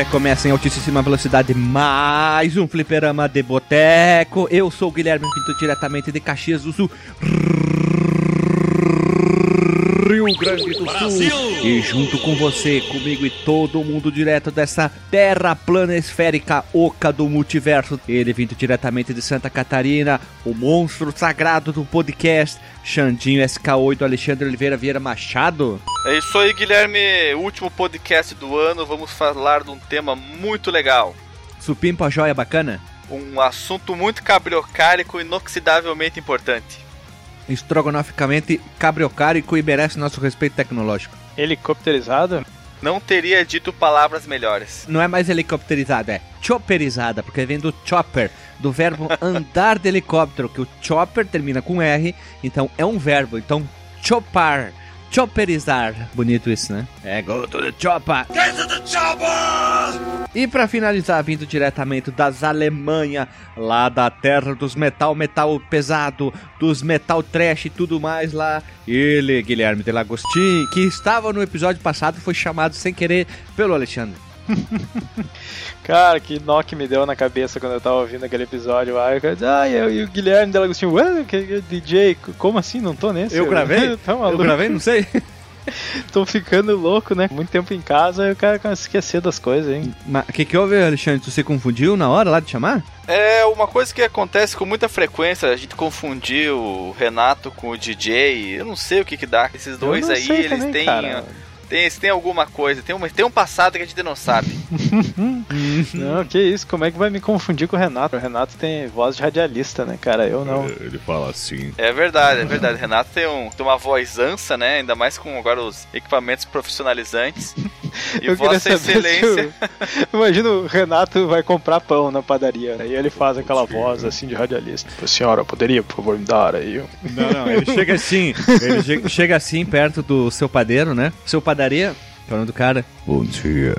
Recomeça em altíssima velocidade mais um fliperama de boteco. Eu sou o Guilherme Pinto, diretamente de Caxias do Sul, Rio Grande do Brasil! Sul. E junto com você, comigo e todo mundo direto dessa terra plana esférica oca do multiverso. Ele vindo diretamente de Santa Catarina, o monstro sagrado do podcast, Xandinho SK8, Alexandre Oliveira Vieira Machado. É isso aí, Guilherme. Último podcast do ano. Vamos falar de um tema muito legal. Supimpa joia bacana? Um assunto muito cabriocárico e inoxidavelmente importante. Estrogonoficamente cabriocárico e merece nosso respeito tecnológico. Helicopterizado? Não teria dito palavras melhores. Não é mais helicopterizada, é chopperizada, porque vem do chopper, do verbo andar de helicóptero, que o chopper termina com R, então é um verbo, então chopar, chopperizar. Bonito isso, né? É, go to the chopper. Get to the chopper! E pra finalizar, vindo diretamente das Alemanha, lá da terra dos metal, metal pesado, dos metal trash e tudo mais lá, ele, Guilherme Delagostin, que estava no episódio passado e foi chamado sem querer pelo Alexandre. Cara, que nó que me deu na cabeça quando eu tava ouvindo aquele episódio lá. Eu, ah, eu e o Guilherme Delagostinho, ué, que, que, DJ, como assim? Não tô nesse? Eu gravei? tá Eu maluco? gravei? Não sei. Tô ficando louco, né? Muito tempo em casa e o cara começa a esquecer das coisas, hein? Mas o que, que houve, Alexandre? Tu se confundiu na hora lá de chamar? É uma coisa que acontece com muita frequência. A gente confundir o Renato com o DJ. Eu não sei o que que dá. Esses dois Eu aí, eles também, têm, cara. Eles têm alguma coisa. Tem, uma, tem um passado que a gente não sabe. Não, que isso, como é que vai me confundir com o Renato? O Renato tem voz de radialista, né, cara? Eu não. Ele fala assim. É verdade, é verdade. Renato tem, um, tem uma voz ansa, né? Ainda mais com agora os equipamentos profissionalizantes. E eu Vossa saber Excelência. se o... Imagina o Renato vai comprar pão na padaria, né? E ele faz aquela voz assim de radialista. Senhora, poderia, por favor, me dar aí? Não, não, ele chega assim, ele chega, assim perto do seu padeiro, né? Seu padaria, falando do cara. Bom dia.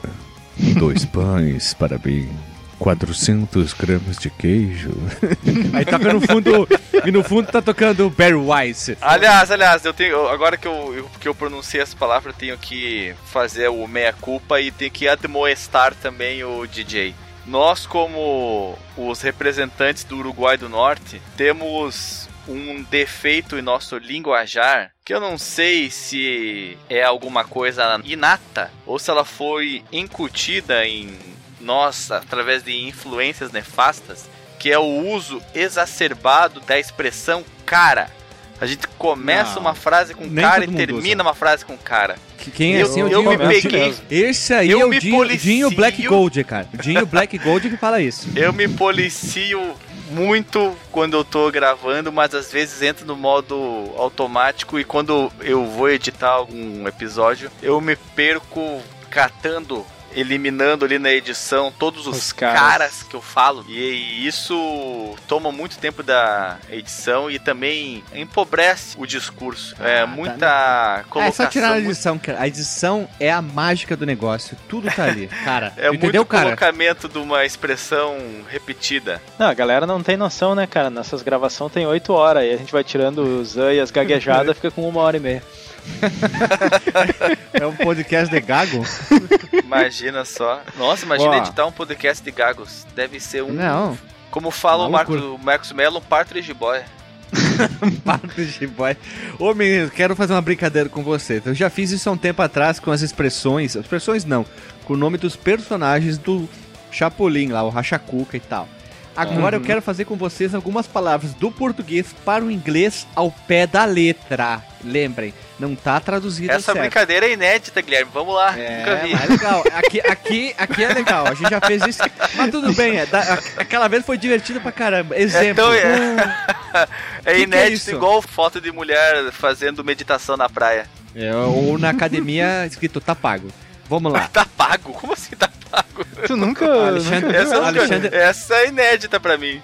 Dois pães para mim. 400 gramas de queijo. Aí toca no fundo, e no fundo tá tocando Barry Weiss. Aliás, aliás, eu tenho. Agora que eu, eu- que eu pronunciei essa palavra, eu tenho que fazer o meia-culpa e tenho que admoestar também o DJ. Nós, como os representantes do Uruguai do Norte, temos um defeito em nosso linguajar que eu não sei se é alguma coisa inata ou se ela foi incutida em nós através de influências nefastas, que é o uso exacerbado da expressão cara. A gente começa Não, uma frase com cara e termina uma frase com cara. Que- Quem é Eu- assim é eu Dinho me peguei. Esse aí Eu é o Dinho. Dinho Black Gold, cara. Dinho Black Gold que fala isso. Eu me policio muito quando eu tô gravando, mas às vezes entro no modo automático e quando eu vou editar algum episódio, eu me perco catando, eliminando ali na edição todos os, Os caras. caras. que eu falo. E isso toma muito tempo da edição e também empobrece o discurso. Ah, é tá, muita É colocação. só tirar a muito- edição, cara. A edição é a mágica do negócio. Tudo tá ali, cara. É Entendeu, muito cara? colocamento de uma expressão repetida. Não, a galera não tem noção, né, cara? Nessas gravações tem 8 horas e a gente vai tirando os e as gaguejadas, fica com uma hora e meia. É um podcast de gago? Imagina só. Nossa, imagina Ó. editar um podcast de gagos. Deve ser um. Não. Como fala o Marcos, loucura. o Marcos Mello, um parto de boy. Parte boy. Ô menino, quero fazer uma brincadeira com você. Eu já fiz isso há um tempo atrás com as expressões. Expressões não. Com o nome dos personagens do Chapolin lá, o Rachacuca e tal. Agora eu quero fazer com vocês algumas palavras do português para o inglês ao pé da letra. Lembrem, não tá traduzido Essa certo. brincadeira é inédita, Guilherme. Vamos lá. Nunca É, vi. mas é legal. Aqui, aqui, aqui é legal. A gente já fez isso. Mas tudo bem. é, da- aquela vez foi divertido pra caramba. Exemplo. Então é, um- é que é inédito isso? igual foto de mulher fazendo meditação na praia. É, ou na academia escrito tá pago. Vamos lá. Tá pago? Como assim tá pago? Tu nunca. Alexandre- nunca Essa, nunca- Alexandre- essa é inédita pra mim.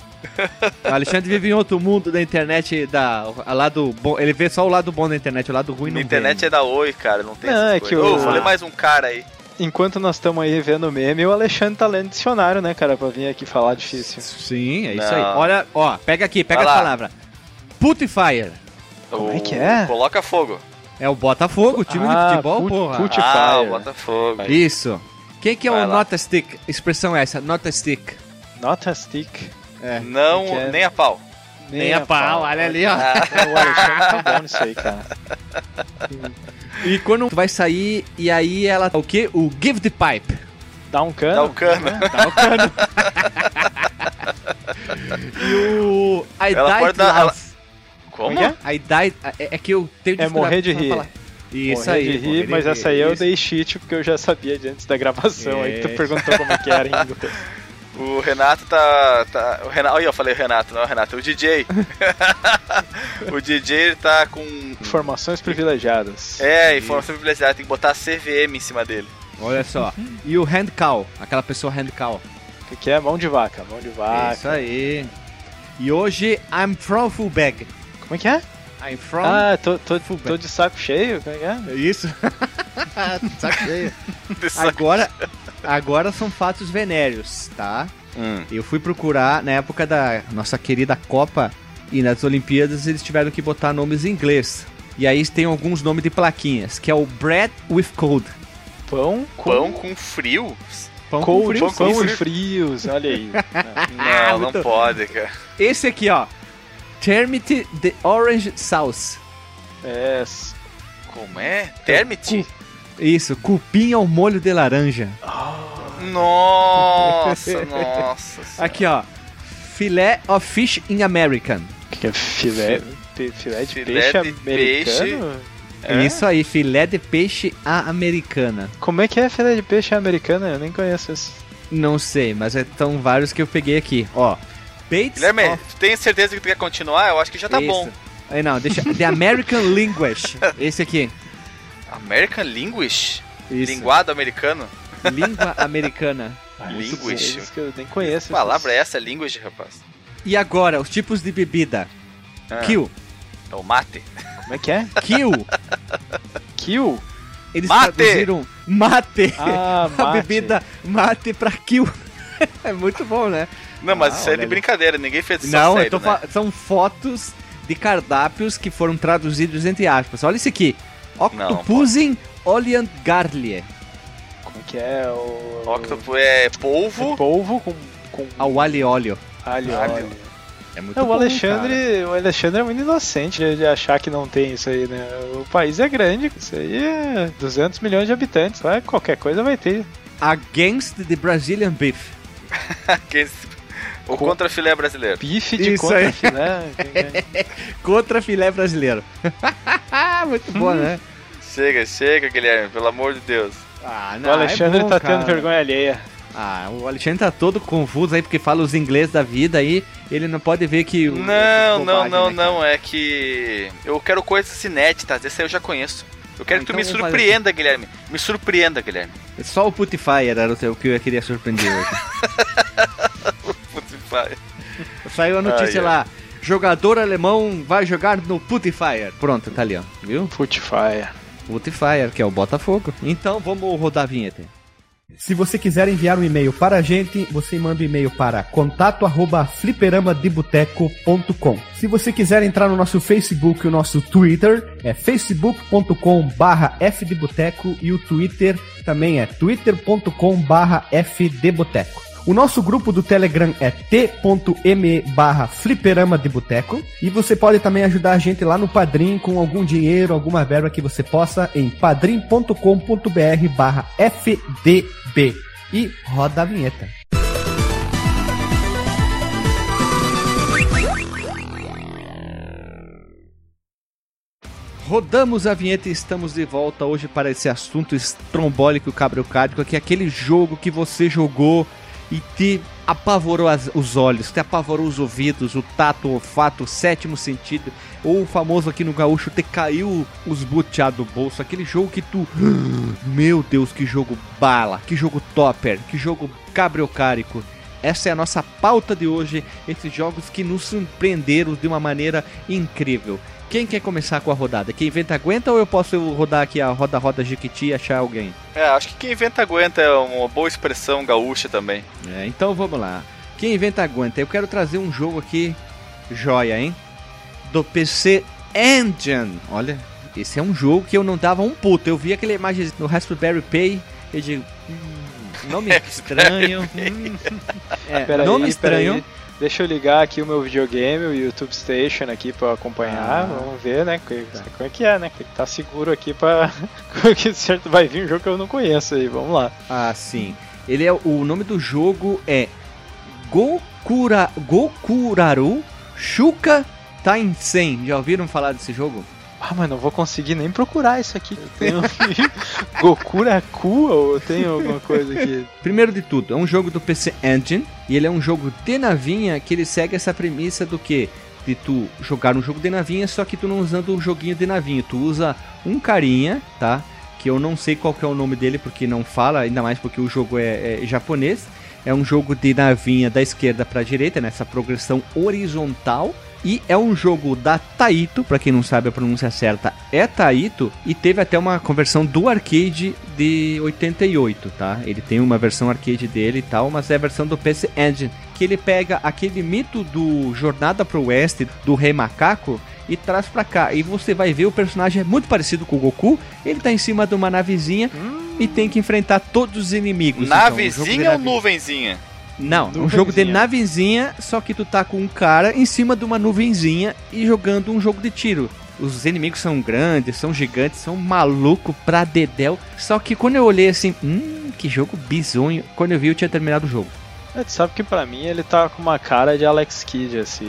O Alexandre vive em outro mundo da internet, da, a lado bom. Ele vê só o lado bom da internet, o lado ruim não internet vê. é da Oi, cara. Não tem Não, é que o- vou ler mais um cara aí. Enquanto nós estamos aí vendo o meme, o Alexandre tá lendo dicionário, né, cara, pra vir aqui falar difícil. Sim, é isso Não. aí. Olha, ó, pega aqui, pega Vai a lá. palavra. Putifier. Como é que é? Coloca fogo. É o Botafogo, o time de Ah, futebol, put- porra. put- Ah, o. Botafogo. Isso. Quem que é Vai o lá. nota stick? Expressão essa, nota stick. Not a stick. É. Não, Que é- nem a pau. Nem a pau, olha ali, ó. O Alexandre tá bom nisso aí, cara. E quando tu vai sair, e aí ela. O quê? O give the pipe. Dá um cano. Dá o cano. Tá o cano. e o. I Ela died pode dar-. Como? É que I died. É, é que eu tenho É morrer de rir. falar. Isso Morrer aí. de rir, morrer de mas rir, essa aí eu isso. dei cheat porque eu já sabia de antes da gravação. Aí tu É. perguntou como é que era em inglês. O Renato tá. tá o Renato, olha, eu falei Renato, não é o Renato, é o DJ. o DJ ele tá com. Informações privilegiadas. É, informação privilegiada, tem que botar CVM em cima dele. Olha só. E o hand cow, aquela pessoa hand cow. O que, que é? Mão de vaca. Mão de vaca. Isso aí. E hoje, I'm from Fullback. Como é que é? I'm from. Ah, tô, tô, tô de saco cheio. Como é que é? É Isso. Saco cheio. Agora, agora são fatos venéreos, tá? Hum. Eu fui procurar na época da nossa querida Copa e nas Olimpíadas eles tiveram que botar nomes em inglês. E aí tem alguns nomes de plaquinhas, que é o Bread with Cold. Pão com... Pão com frio? Pão com Cold, frio. pão com pão e frios, olha aí. Não, não muito- pode, cara. Esse aqui, ó. Termite the Orange Sauce. É, Como é? Termite? Isso, cupim ao molho de laranja. Nossa, nossa. Aqui, ó. Filé of Fish in American. que que é filé, filé de Filé peixe de americano? É? Isso aí, filé de peixe à americana. Como é que é filé de peixe americano? Eu nem conheço isso. Não sei, mas estão vários que eu peguei aqui. Ó. Bates Guilherme, of... tem certeza que tu quer continuar? Eu acho que já tá Isso. bom. Aí não, deixa. The American Linguish. Esse aqui. American Linguish? Isso. Linguado americano? Língua americana. Linguish. Isso que eu nem conheço. Que palavra é essa, linguish, rapaz? E agora, os tipos de bebida. Ah, Kill. É o mate. Como é que é? Kill. Kill? Eles Mate. traduziram mate. Ah, A mate. bebida mate pra kill. é muito bom, né? Não, mas Ah, isso é de ali. brincadeira, ninguém fez isso Não, sério, tô né? fa- são fotos de cardápios que foram traduzidos entre aspas. Olha isso aqui. Octopusing Oliangarlie. Como que é? O... Octopus é É polvo. polvo com, com Ao alho e óleo. alho. Alho. óleo. É muito Não, o bom, Alexandre, o Alexandre é muito inocente de, de achar que não tem isso aí, né? O país é grande, isso aí é 200 milhões de habitantes, vai, qualquer coisa vai ter. Against the Brazilian Beef. que- o contra filé brasileiro. Bife de Isso contra aí. filé. Contra filé brasileiro. muito bom, né? Chega, chega, Guilherme, pelo amor de Deus. Ah, o Alexandre é bom, tá cara. tendo vergonha alheia. Ah, o Alexandre tá todo confuso aí porque fala os inglês da vida aí. Ele não pode ver que. o- Não, não, bobagens, não, né, não. É que eu quero coisas inéditas. Esse aí eu já conheço. Eu quero Ah, que tu então me vamos fazer surpreenda, Guilherme. Me surpreenda, Guilherme. Só o Putifier era o teu- que eu queria surpreender hoje. Pai. Saiu a notícia Ai, ai. lá. Jogador alemão vai jogar no Putifier. Pronto, tá ali, ó. Viu? Putfire. Putifier, que é o Botafogo. Então vamos rodar a vinheta. Se você quiser enviar um e-mail para a gente, você manda um e-mail para contato@fliperamadeboteco.com. Se você quiser entrar no nosso Facebook e o nosso Twitter, é facebook.com/fdeboteco e o Twitter também é twitter.com/fdeboteco. O nosso grupo do Telegram é t.me barra fliperama de boteco. E você pode também ajudar a gente lá no Padrim com algum dinheiro, alguma verba que você possa em padrim.com.br barra fdb. E roda a vinheta. Rodamos a vinheta e estamos de volta hoje para esse assunto estrombólico cabriocádico, que é aquele jogo que você jogou e te apavorou as- os olhos, te apavorou os ouvidos, o tato, o olfato, o sétimo sentido, ou o famoso aqui no gaúcho, te caiu os buteados do bolso, aquele jogo que tu... Meu Deus, que jogo bala, que jogo topper, que jogo cabriocárico. Essa é a nossa pauta de hoje, esses jogos que nos surpreenderam de uma maneira incrível. Quem quer começar com a rodada? Quem inventa aguenta ou eu posso rodar aqui a roda-roda Jiquiti e achar alguém? É, acho que quem inventa aguenta é uma boa expressão gaúcha também. É, então vamos lá. Quem inventa aguenta. Eu quero trazer um jogo aqui, joia, hein? Do PC Engine. Olha, esse é um jogo que eu não dava um puto. Eu vi aquela imagem no Raspberry Pi e digo, "Hum, Nome estranho. Hum. É, Peraí, nome estranho. Deixa eu ligar aqui o meu videogame, o YouTube Station aqui pra acompanhar. Ah. Vamos ver, né? que- Como é que é, né? Que tá seguro aqui pra. que certo vai vir um jogo que eu não conheço aí. Vamos lá. Ah, sim. Ele é o nome do jogo é Gokura, Gokuraru Shuka Taisen. Já ouviram falar desse jogo? Ah, mas não vou conseguir nem procurar isso aqui. Eu tenho Gokuraku ou tem alguma coisa aqui? Primeiro de tudo, é um jogo do PC Engine e ele é um jogo de navinha que ele segue essa premissa do que de tu jogar um jogo de navinha, só que tu não usando o joguinho de navinha, tu usa um carinha, tá? Que eu não sei qual que é o nome dele porque não fala, ainda mais porque o jogo é, é japonês. É um jogo de navinha da esquerda para direita, nessa progressão horizontal. E é um jogo da Taito, pra quem não sabe a pronúncia certa, é Taito, e teve até uma conversão do arcade de 88, tá? Ele tem uma versão arcade dele e tal, mas é a versão do PC Engine, que ele pega aquele mito do Jornada pro Oeste, do Rei Macaco, e traz pra cá. E você vai ver o personagem é muito parecido com o Goku, ele tá em cima de uma navezinha e tem que enfrentar todos os inimigos. Então, Navezinha ou nave- nuvenzinha? Não, um jogo de navezinha, só que tu tá com um cara em cima de uma nuvenzinha e jogando um jogo de tiro. Os inimigos são grandes, são gigantes, são maluco pra dedéu. Só que quando eu olhei assim, hum, que jogo bizonho. Quando eu vi, eu tinha terminado o jogo. É, tu sabe que pra mim ele tá com uma cara de Alex Kidd, esse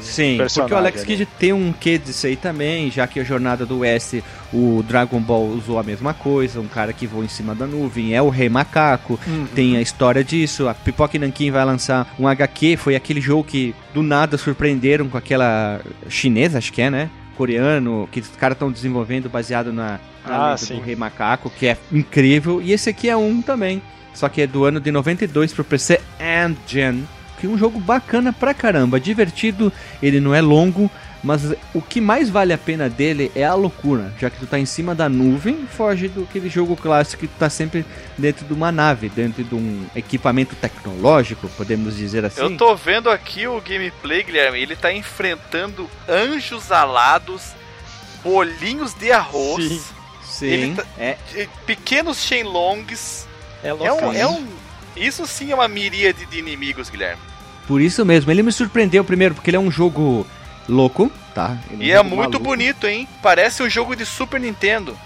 Sim, porque o Alex ali. Kidd tem um quê disso aí também, já que a Jornada do Oeste, o Dragon Ball usou a mesma coisa, um cara que voa em cima da nuvem, é o Rei Macaco, Uhum. tem a história disso, a Pipoca Nankin vai lançar um HQ, foi aquele jogo que do nada surpreenderam com aquela chinesa, acho que é, né? Coreano, que os caras estão desenvolvendo baseado na, na Ah, do Rei Macaco, que é incrível, e esse aqui é um também. Só que é do ano de 92 pro PC Engine. Que é um jogo bacana pra caramba, divertido, ele não é longo, mas o que mais vale a pena dele é a loucura, já que tu tá em cima da nuvem, foge do aquele jogo clássico que tu tá sempre dentro de uma nave, dentro de um equipamento tecnológico, podemos dizer assim. Eu tô vendo aqui o gameplay, Guilherme. Ele tá enfrentando anjos alados, bolinhos de arroz, Sim. Sim, tá- é, pequenos Shenlongs. É É louco. um, é um. Isso sim é uma miríade de inimigos, Guilherme. por isso mesmo. Ele me surpreendeu primeiro porque ele é um jogo louco, tá? Ele E um é jogo muito maluco. bonito, hein? Parece um jogo de Super Nintendo.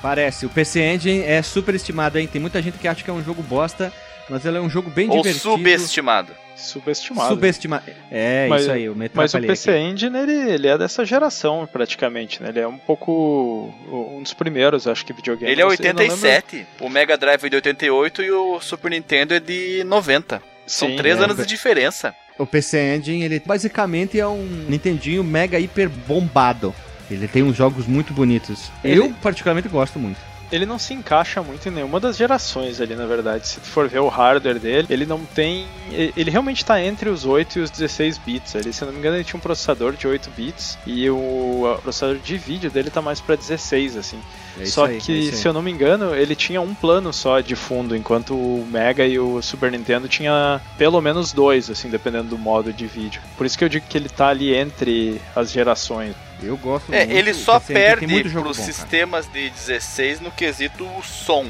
Parece, o PC Engine é super estimado, hein? Tem muita gente que acha que é um jogo bosta, mas ele é um jogo bem Ou divertido. subestimado. Subestimado. Subestimado. É, Mas- isso aí, eu me Mas o PC aqui. Engine, ele, ele é dessa geração, praticamente, né? Ele é um pouco... um dos primeiros, acho que, videogames. Ele é Eu não lembro- 87, o Mega Drive é de 88 e o Super Nintendo é de 90. São Sim, três é. anos de diferença. O PC Engine, ele basicamente é um Nintendinho mega hiper bombado. Ele tem uns jogos muito bonitos. Ele- Eu particularmente gosto muito. Ele não se encaixa muito em nenhuma das gerações ali, na verdade. Se tu for ver o hardware dele, ele não tem. Ele realmente tá entre os 8 e os 16 bits. Ele, se eu não me engano, ele tinha um processador de 8 bits e o processador de vídeo dele tá mais pra 16, assim. É só aí, é que, aí. se eu não me engano, ele tinha um plano só de fundo, enquanto o Mega e o Super Nintendo tinha pelo menos dois, assim, dependendo do modo de vídeo. Por isso que eu digo que ele tá ali entre as gerações. Eu gosto É, muito. ele o só perde muito jogo pros bom, cara. sistemas de 16 no quesito som.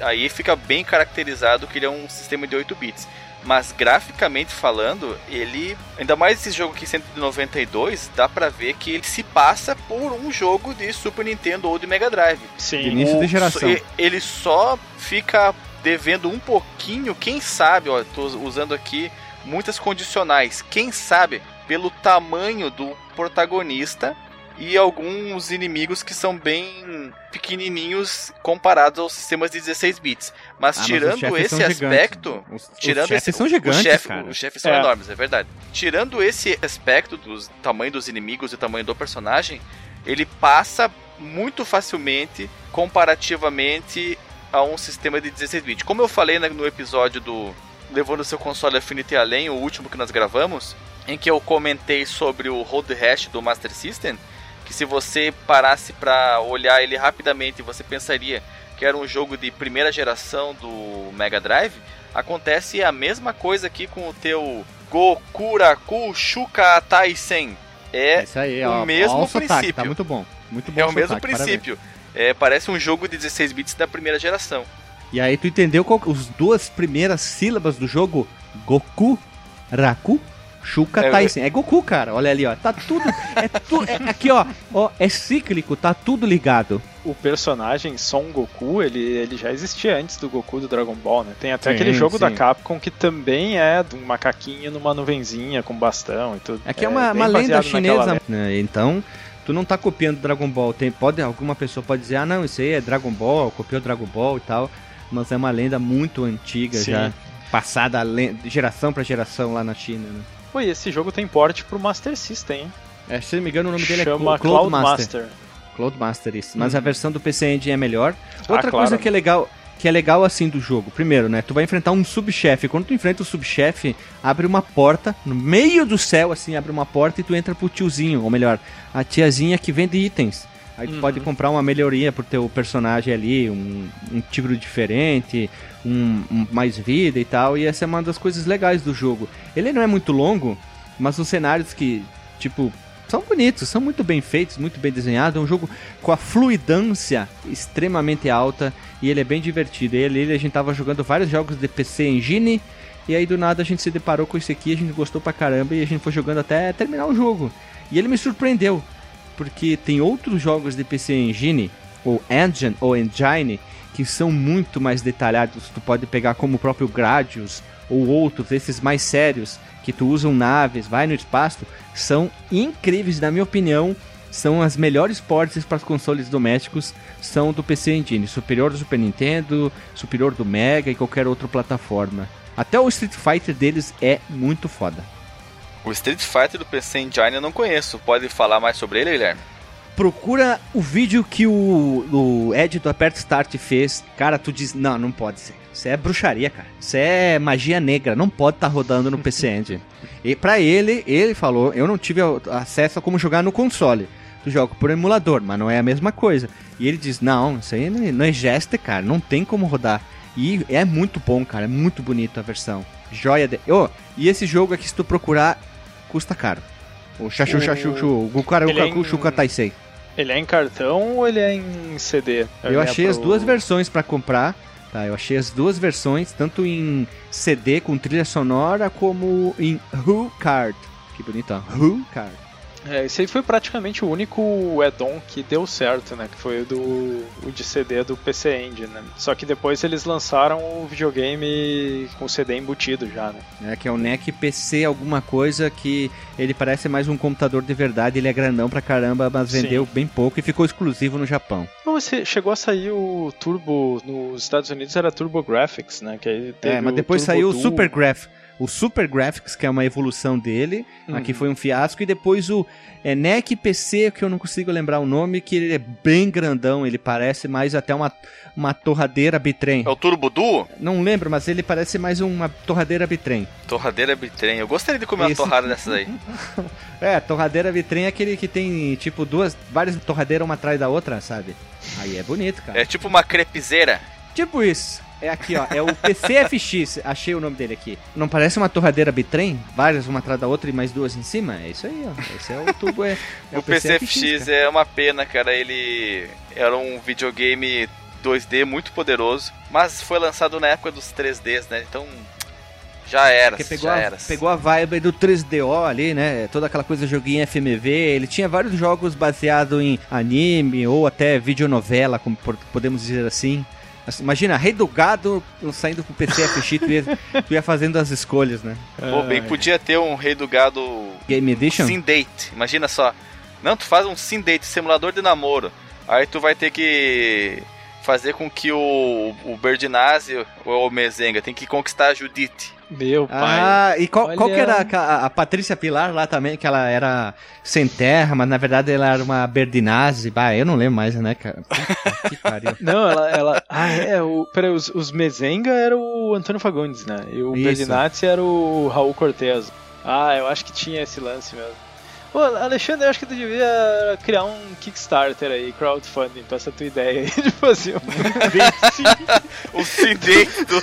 Aí fica bem caracterizado que ele é um sistema de 8 bits. Mas graficamente falando, ele. Ainda mais esse jogo aqui 192, dá pra ver que ele se passa por um jogo de Super Nintendo ou de Mega Drive. Sim. Início de geração. Ele só fica devendo um pouquinho, quem sabe, ó, tô usando aqui muitas condicionais. Quem sabe pelo tamanho do protagonista e alguns inimigos que são bem pequenininhos comparados aos sistemas de 16 bits. Mas Ah, mas os tirando chefes esse aspecto, Os, os tirando chefes esse, são gigantes, chefe, cara. os chefes são É. enormes, é verdade. Tirando esse aspecto do tamanho dos inimigos e tamanho do personagem, ele passa muito facilmente comparativamente a um sistema de 16 bits. Como eu falei na- no episódio do Levando seu console Affinity Além, o último que nós gravamos, em que eu comentei sobre o Road Rash do Master System, que se você parasse para olhar ele rapidamente, você pensaria que era um jogo de primeira geração do Mega Drive, acontece a mesma coisa aqui com o teu Gokuraku Shuka Taisen. É É, aí, o ó, mesmo ó o sotaque, princípio. Tá muito bom. Muito bom é o mesmo sotaque, parabéns. princípio. É, parece um jogo de 16 bits da primeira geração. E aí tu entendeu qual, as duas primeiras sílabas do jogo? Goku, Raku, Shuka É, Taisen. É Goku, cara. Olha ali, ó. Tá tudo. É tu, é, aqui, ó, ó. É cíclico, tá tudo ligado. O personagem Son Goku, ele, ele já existia antes do Goku do Dragon Ball, né? Tem até Sim, aquele jogo da sim. Capcom que também é de um macaquinho numa nuvenzinha com bastão e tudo. Aqui é, uma, bem uma lenda baseado naquela chinesa. né? Então, tu não tá copiando Dragon Ball. Tem, pode, alguma pessoa pode dizer, ah, não, isso aí é Dragon Ball, copiou Dragon Ball e tal. Mas é uma lenda muito antiga, Sim. já passada de geração pra geração lá na China, né? Pô, e esse jogo tem porte pro Master System, hein? É, se não me engano, o nome dele Chama é Cloud Cloud Master. Master. Cloud Master, isso. Mas a versão do PC Engine é melhor. Outra Ah, coisa claro. que é legal, que é legal assim do jogo. Primeiro, né, tu vai enfrentar um subchefe. Quando tu enfrenta o subchefe, abre uma porta no meio do céu assim, abre uma porta e tu entra pro tiozinho, ou melhor, a tiazinha que vende itens. Aí tu Uhum. pode comprar uma melhoria pro teu personagem ali, um, um tiro diferente, um, um mais vida e tal. E essa é uma das coisas legais do jogo. Ele não é muito longo, mas os cenários que, tipo, são bonitos, são muito bem feitos, muito bem desenhados. É um jogo com a fluidância extremamente alta e ele é bem divertido. Ele, ele a gente tava jogando vários jogos de PC Engine e aí do nada a gente se deparou com esse aqui, a gente gostou pra caramba e a gente foi jogando até terminar o jogo. E ele me surpreendeu, porque tem outros jogos de PC Engine, ou Engine, ou Engine, que são muito mais detalhados. Tu pode pegar como o próprio Gradius, ou outros, esses mais sérios, que tu usam naves, vai no espaço, são incríveis, na minha opinião. São as melhores ports para os consoles domésticos, são do PC Engine, superior do Super Nintendo, superior do Mega e qualquer outra plataforma. Até o Street Fighter deles é muito foda. O Street Fighter do PC Engine eu não conheço. Pode falar mais sobre ele, Guilherme? Procura o vídeo que o, o Ed do Aperto Start fez. Cara, tu diz, não, não pode ser. Isso é bruxaria, cara. Isso é magia negra. Não pode estar rodando no PC Engine. E pra ele, ele falou, eu não tive acesso a como jogar no console. Tu joga por emulador, mas não é a mesma coisa. E ele diz, não, isso aí não é geste, cara. Não tem como rodar. E é muito bom, cara. É muito bonito a versão. Joia de... Oh, e esse jogo aqui, se tu procurar, custa caro. O Chachu O- Chachu o é Kaku em- Shuka Taisei. Ele é em cartão ou ele é em CD? Eu É achei as pro- duas versões pra comprar. Tá, eu achei as duas versões, tanto em CD com trilha sonora, como em Who Card. Que bonito, ó. Who Card. É, esse aí foi praticamente o único add-on que deu certo, né? Que foi o do o de CD do PC Engine, né? Só que depois eles lançaram o videogame com CD embutido já, né? É, que é o NEC PC alguma coisa que ele parece mais um computador de verdade, ele é grandão pra caramba, mas Sim. vendeu bem pouco e ficou exclusivo no Japão. Você chegou a sair o Turbo nos Estados Unidos era Turbo Graphics, né? Que aí É, mas o depois saiu o Duo. Super Graph. O Super Graphics, que é uma evolução dele, Uhum. aqui foi um fiasco, e depois o é, NEC PC, que eu não consigo lembrar o nome, que ele é bem grandão, ele parece mais até uma, uma torradeira bitrem. É o Turbo Duo? Não lembro, mas ele parece mais uma torradeira bitrem. Torradeira bitrem. Eu gostaria de comer uma Esse- torrada dessas aí. É, torradeira bitrem é aquele que tem, tipo, duas, várias torradeiras uma atrás da outra, sabe? Aí é bonito, cara. É tipo uma crepizeira. Tipo isso. É aqui, ó. É o PCFX. Achei o nome dele aqui. Não parece uma torradeira bitrem? Várias uma atrás da outra e mais duas em cima? É isso aí, ó. Esse é o tubo. É, é o PCFX cara. é uma pena, cara. Ele era um videogame 2D muito poderoso, mas foi lançado na época dos 3Ds, né? Então já era, Porque pegou já a, era. pegou a vibe do 3DO ali, né? Toda aquela coisa joguinho FMV. Ele tinha vários jogos baseados em anime ou até videonovela, como podemos dizer assim. Assim, Imagina, Rei do Gado saindo com o PCFX, tu ia, tu ia fazendo as escolhas, né? Pô, bem, podia ter um Rei do Gado Game Edition? Sim Date. Imagina só. Não, tu faz um Sim Date, simulador de namoro. Aí tu vai ter que fazer com que o, o Berdinazzi ou o Mezenga tem que conquistar a Judite. Meu pai. Ah, e qual, qual que era a, a Patrícia Pilar lá também, que ela era sem terra, mas na verdade ela era uma Berdinazzi. Bah, eu não lembro mais, né, cara? Que pariu. Não, ela, ela. Ah, é. O, peraí, os, os Mezenga era o Antônio Fagundes, né? E o Isso. Berdinazzi era o Raul Cortez. Ah, eu acho que tinha esse lance mesmo. Ô, Alexandre, eu acho que tu devia criar um Kickstarter aí, crowdfunding, pra essa tua ideia aí de fazer um O CD do,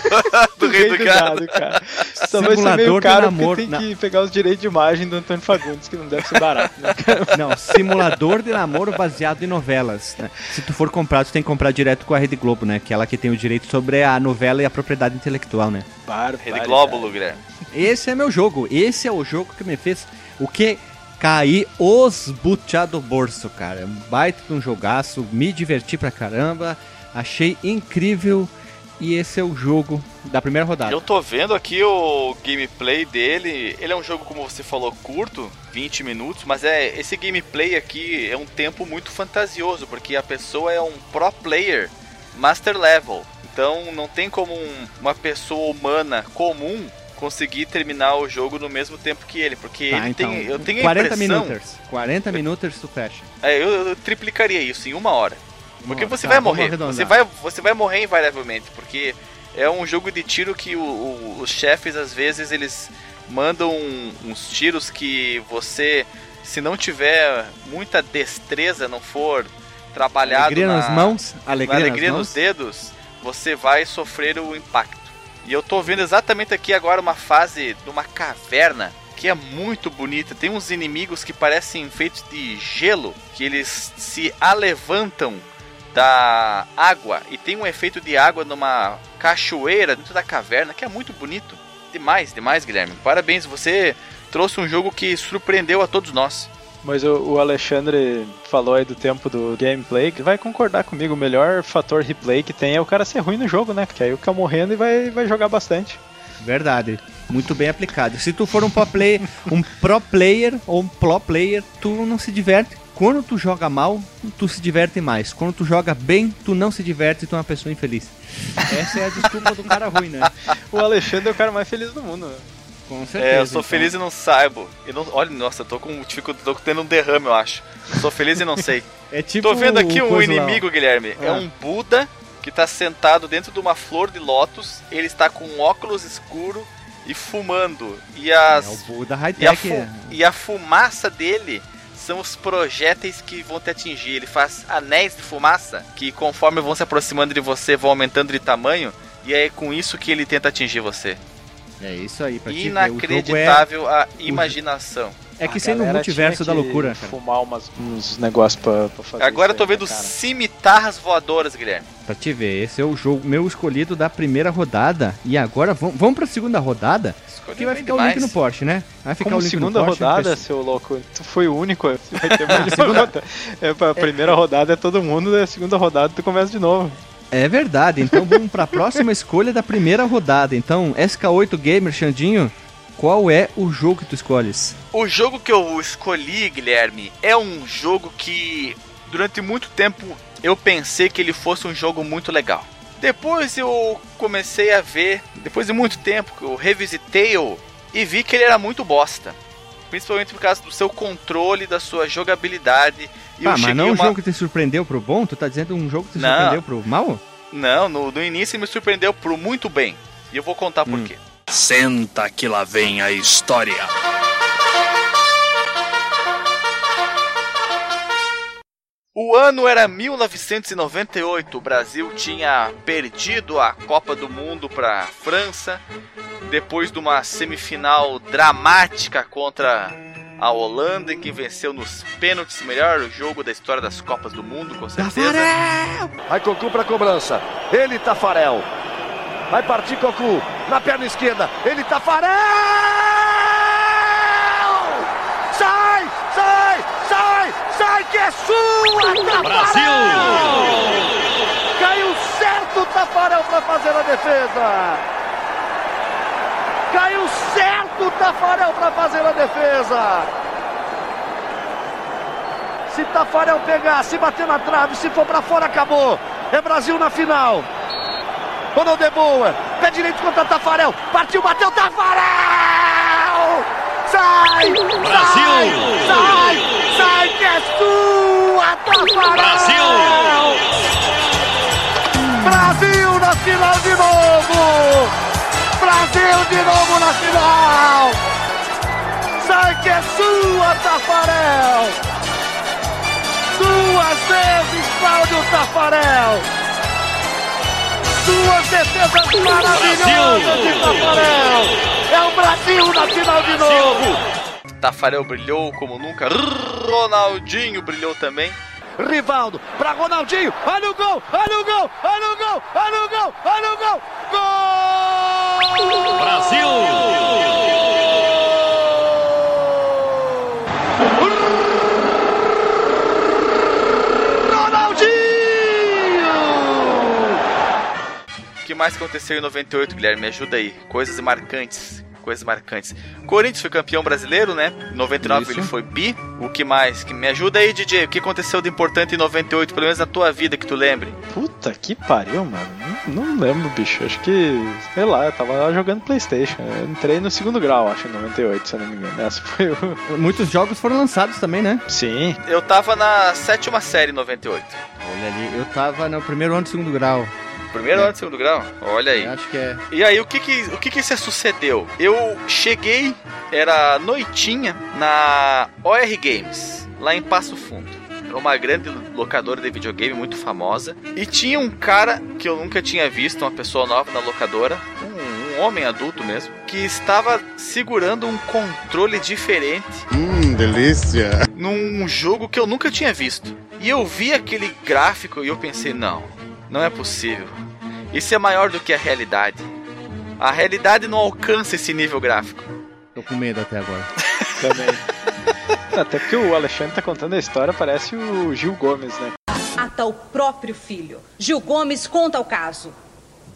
do Rei do Gado. cara. Só vai ser Simulador meio de caro namoro. porque tem Não. que pegar os direitos de imagem do Antônio Fagundes, que não deve ser barato, né, cara? Não, simulador de namoro baseado em novelas. né? Se tu for comprar, tu tem que comprar direto com a Rede Globo, né? Que é ela que tem o direito sobre a novela e a propriedade intelectual, né? Rede Glóbulo, Guilherme. Esse é meu jogo. Esse é o jogo que me fez o que cair os butiá do bolso, cara. É um baita de um jogaço, me diverti pra caramba, achei incrível e esse é o jogo da primeira rodada. Eu tô vendo aqui o gameplay dele. Ele é um jogo, como você falou, curto, 20 minutos, mas é esse gameplay aqui é um tempo muito fantasioso, porque a pessoa é um pro player master level. Então não tem como um- uma pessoa humana comum conseguir terminar o jogo no mesmo tempo que ele, porque Tá, ele então, tem, eu tenho a 40 impressão, minutos. 40 minutos tu fecha. é, eu, eu triplicaria isso em uma hora. Porque você tá, vai morrer. Você vai, você vai morrer invariavelmente. Porque é um jogo de tiro que o- o- os chefes, às vezes, eles mandam uns tiros que você, se não tiver muita destreza, não for trabalhado Alegria na, nas mãos, na alegria, alegria nas nos mãos. dedos, você vai sofrer o impacto. E eu tô vendo exatamente aqui agora uma fase de uma caverna que é muito bonita. Tem uns inimigos que parecem feitos de gelo, que eles se alevantam da água e tem um efeito de água numa cachoeira dentro da caverna que é muito bonito. Demais, demais, Guilherme. Parabéns, você trouxe um jogo que surpreendeu a todos nós. Mas o, o Alexandre falou aí do tempo do gameplay, que vai concordar comigo, o melhor fator replay que tem é o cara ser ruim no jogo, né? Porque aí o fica morrendo e vai, vai jogar bastante. Verdade. Muito bem aplicado. Se tu for um pro player, um pro player ou um pro player, tu não se diverte. Quando tu joga mal, tu se diverte mais. Quando tu joga bem, tu não se diverte e tu é uma pessoa infeliz. Essa é a desculpa do cara ruim, né? O Alexandre é o cara mais feliz do mundo. né? Com certeza. É, eu sou então. feliz e não saibo. Eu não, olha, nossa, eu tô com dificuldade, tô tendo um derrame, eu acho. Sou feliz e não sei. É tipo Tô vendo aqui o um coisa lá, inimigo, Guilherme. É Ah. um Buda que tá sentado dentro de uma flor de lótus. Ele está com um óculos escuro e fumando. E as É o Buda e, a fu- e a fumaça dele são os projéteis que vão te atingir. Ele faz anéis de fumaça que, conforme vão se aproximando de você, vão aumentando de tamanho. E é com isso que ele tenta atingir você. É isso aí, pra te ver. O jogo é, Inacreditável a imaginação. é que A sendo o galera multiverso tinha da loucura, cara. Fumar umas, uns negócios pra, pra fazer Agora eu tô aí, vendo né, cara? cimitarras voadoras, Guilherme. Pra te ver, esse é o jogo meu escolhido da primeira rodada. E agora vamos, vamos pra segunda rodada? Escolhi Que vai ficar o demais. link no Porsche, né? Vai ficar Como o link segunda no Porsche. rodada, seu louco, tu foi o único. Vai ter mais de rodada. É, pra primeira rodada é todo mundo, da segunda rodada tu começa de novo. É verdade, então vamos pra próxima escolha da primeira rodada. Então, SK8 Gamer, Xandinho, qual é o jogo que tu escolhes? O jogo que eu escolhi, Guilherme, é um jogo que durante muito tempo eu pensei que ele fosse um jogo muito legal. Depois eu comecei a ver, depois de muito tempo, que eu revisitei-o e vi que ele era muito bosta. Principalmente por causa do seu controle, da sua jogabilidade. E ah, mas não um jogo que te surpreendeu pro bom? Tu tá dizendo um jogo que te Não. surpreendeu pro mal? Não, no, no início me surpreendeu pro muito bem. E eu vou contar por Hum. quê. Senta que lá vem a história. O ano era 1998. O Brasil tinha perdido a Copa do Mundo para a França depois de uma semifinal dramática contra a Holanda, em que venceu nos pênaltis, melhor jogo da história das Copas do Mundo, com certeza. Vai Cocu pra cobrança. Ele, Tafarel. Vai partir Cocu. Na perna esquerda. Ele, Tafarel! Sai! Sai! Sai! Sai que é sua, Tafarel! Brasil! Caiu certo o Tafarel pra fazer a defesa. Caiu certo o Tafarel pra fazer a defesa. Se Tafarel pegar, se bater na trave, se for pra fora, acabou. É Brasil na final. Ronaldo de Boa, pé direito contra Tafarel. Partiu, bateu Tafarel! Sai! Brasil! Sai! Sai que é sua, Tafarel! Brasil! Brasil na final de novo! Brasil de novo na final! Sai que é sua, Tafarel! Duas vezes Cláudio Tafarel! Duas defesas maravilhosas de Tafarel! É o Brasil na final de novo! Tafarel brilhou como nunca, Ronaldinho brilhou também. Rivaldo para Ronaldinho. Olha o gol, olha o gol, olha o gol, olha o gol, olha o gol. Gol! Brasil! Ronaldinho! O que mais aconteceu em 98, Guilherme? Me ajuda aí. Coisas marcantes. Coisas marcantes. Corinthians foi campeão brasileiro, né? Em 99 Isso. ele foi bi. O que mais? Que me ajuda aí, DJ. O que aconteceu de importante em 98, pelo menos na tua vida que tu lembre? Puta que pariu, mano. Não, não lembro, bicho. Acho que, sei lá, eu tava jogando Playstation. Eu entrei no segundo grau, acho, em 98, se eu não me engano. Essa foi o. Muitos jogos foram lançados também, né? Sim. Eu tava na sétima série em 98. Olha ali, eu tava no primeiro ano do segundo grau. Primeiro ano de segundo grau? Olha aí. Eu acho que é. E aí, o que que, o que que se sucedeu? Eu cheguei, era noitinha, na OR Games, lá em Passo Fundo. Era uma grande locadora de videogame muito famosa. E tinha um cara que eu nunca tinha visto, uma pessoa nova na locadora, um, um homem adulto mesmo, que estava segurando um controle diferente Hum, delícia. num jogo que eu nunca tinha visto. E eu vi aquele gráfico e eu pensei, não, não é possível. Isso é maior do que a realidade. A realidade não alcança esse nível gráfico. Tô com medo até agora. Também. Até porque o Alexandre tá contando a história, parece o Gil Gomes, né? Mata o próprio filho. Gil Gomes conta o caso.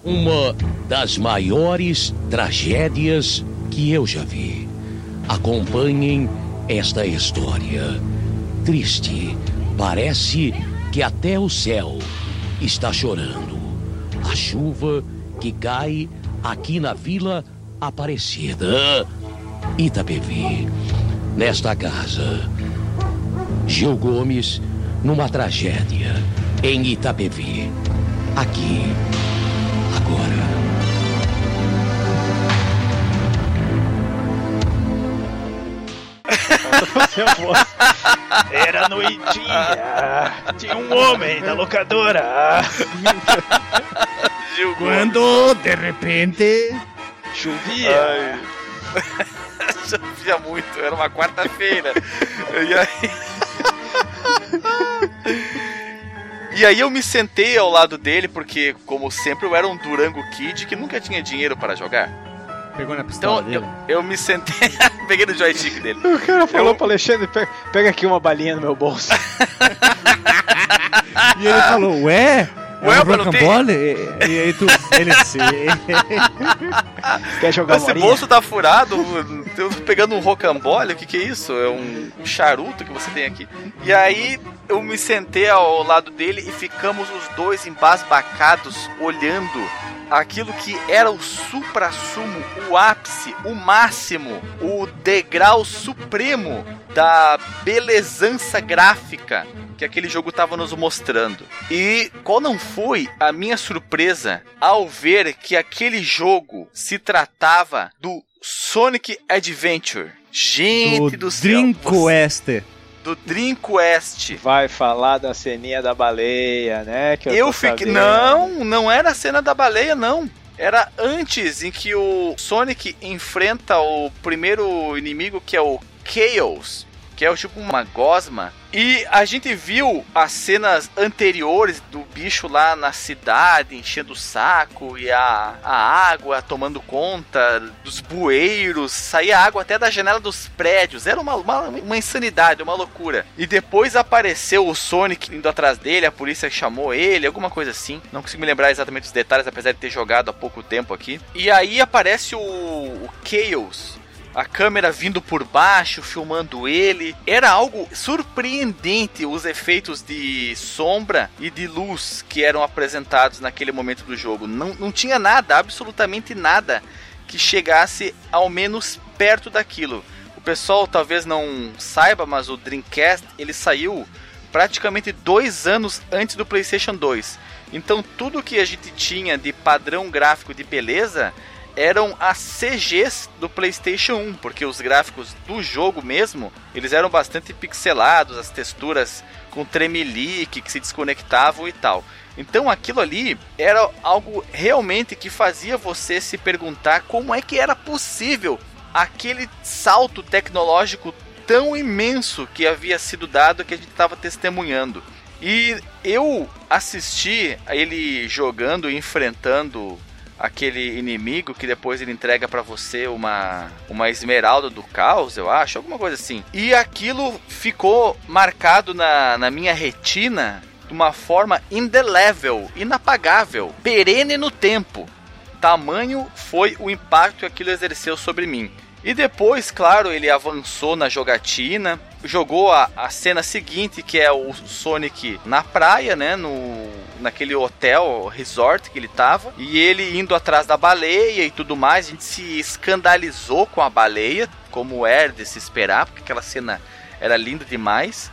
Uma das maiores tragédias que eu já vi. Acompanhem esta história. Triste, parece que até o céu está chorando. A chuva que cai aqui na Vila Aparecida, Itapevi. Nesta casa, Gil Gomes numa tragédia em Itapevi. Aqui, agora. Era noitinha. Tinha um homem na locadora. Quando de repente. Chovia. Chovia muito, era uma quarta-feira. e aí. E aí eu me sentei ao lado dele, porque, como sempre, eu era um Durango Kid que nunca tinha dinheiro para jogar. Pegou na pistola Então eu, dele. eu me sentei. Peguei no joystick dele. O cara falou Eu- pro Alexandre: pega, pega aqui uma balinha no meu bolso. E ele falou, ué? É Ué, não tem- rocambole? E, e aí tu. Ele sim. Quer jogar Esse bolso tá furado, eu tô pegando um rocambole, o que que é isso? É um charuto que você tem aqui. E aí eu me sentei ao lado dele e ficamos os dois embasbacados olhando aquilo que era o supra-sumo, o ápice, o máximo, o degrau supremo da belezança gráfica que aquele jogo estava nos mostrando. E qual não foi a minha surpresa ao ver que aquele jogo se tratava do Sonic Adventure. Gente do, do céu. Dream você- Quest. Do Dream Quest. Vai falar da ceninha da baleia, né? Que eu, Eu fiquei. sabendo. Não, não era a cena da baleia, não. Era antes em que o Sonic enfrenta o primeiro inimigo que é o Chaos, que é tipo uma gosma. E a gente viu as cenas anteriores do bicho lá na cidade, enchendo o saco, e a, a água tomando conta dos bueiros, saía água até da janela dos prédios. Era uma, uma, uma insanidade, uma loucura. E depois apareceu o Sonic indo atrás dele, a polícia chamou ele, alguma coisa assim. Não consigo me lembrar exatamente os detalhes, apesar de ter jogado há pouco tempo aqui. E aí aparece o, o Chaos a câmera vindo por baixo, filmando ele. Era algo surpreendente os efeitos de sombra e de luz que eram apresentados naquele momento do jogo. Não, não tinha nada, absolutamente nada, que chegasse ao menos perto daquilo. O pessoal talvez não saiba, mas o Dreamcast ele saiu praticamente dois anos antes do PlayStation 2. Então tudo que a gente tinha de padrão gráfico de beleza eram as CGs do PlayStation 1, porque os gráficos do jogo mesmo, eles eram bastante pixelados, as texturas com tremelique que se desconectavam e tal. Então aquilo ali era algo realmente que fazia você se perguntar como é que era possível aquele salto tecnológico tão imenso que havia sido dado que a gente estava testemunhando. E eu assisti a ele jogando enfrentando aquele inimigo que depois ele entrega para você uma uma esmeralda do caos, eu acho, alguma coisa assim. E aquilo ficou marcado na, na minha retina de uma forma indelével, inapagável, perene no tempo. Tamanho foi o impacto que aquilo exerceu sobre mim. E depois, claro, ele avançou na jogatina, jogou a, a cena seguinte, que é o Sonic na praia, né, no naquele hotel, resort que ele tava, e ele indo atrás da baleia e tudo mais, a gente se escandalizou com a baleia, como era de se esperar, porque aquela cena era linda demais.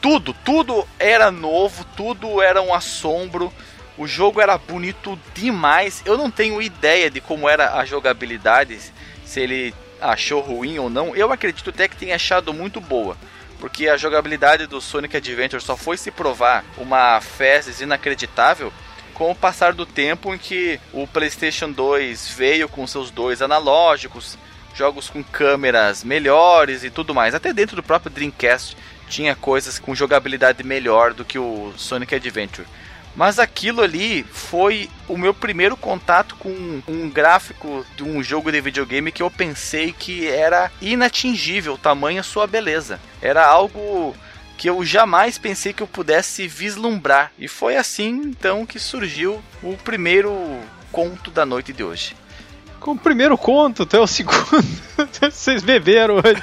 Tudo, tudo era novo, tudo era um assombro. O jogo era bonito demais. Eu não tenho ideia de como era a jogabilidade, se ele achou ruim ou não. Eu acredito até que tenha achado muito boa. Porque a jogabilidade do Sonic Adventure só foi se provar uma fezes inacreditável com o passar do tempo em que o PlayStation 2 veio com seus dois analógicos, jogos com câmeras melhores e tudo mais. Até dentro do próprio Dreamcast tinha coisas com jogabilidade melhor do que o Sonic Adventure. Mas aquilo ali foi o meu primeiro contato com um gráfico de um jogo de videogame que eu pensei que era inatingível, tamanha sua beleza. Era algo que eu jamais pensei que eu pudesse vislumbrar. E foi assim então que surgiu o primeiro conto da noite de hoje. Com o primeiro conto até o segundo. Vocês beberam hoje.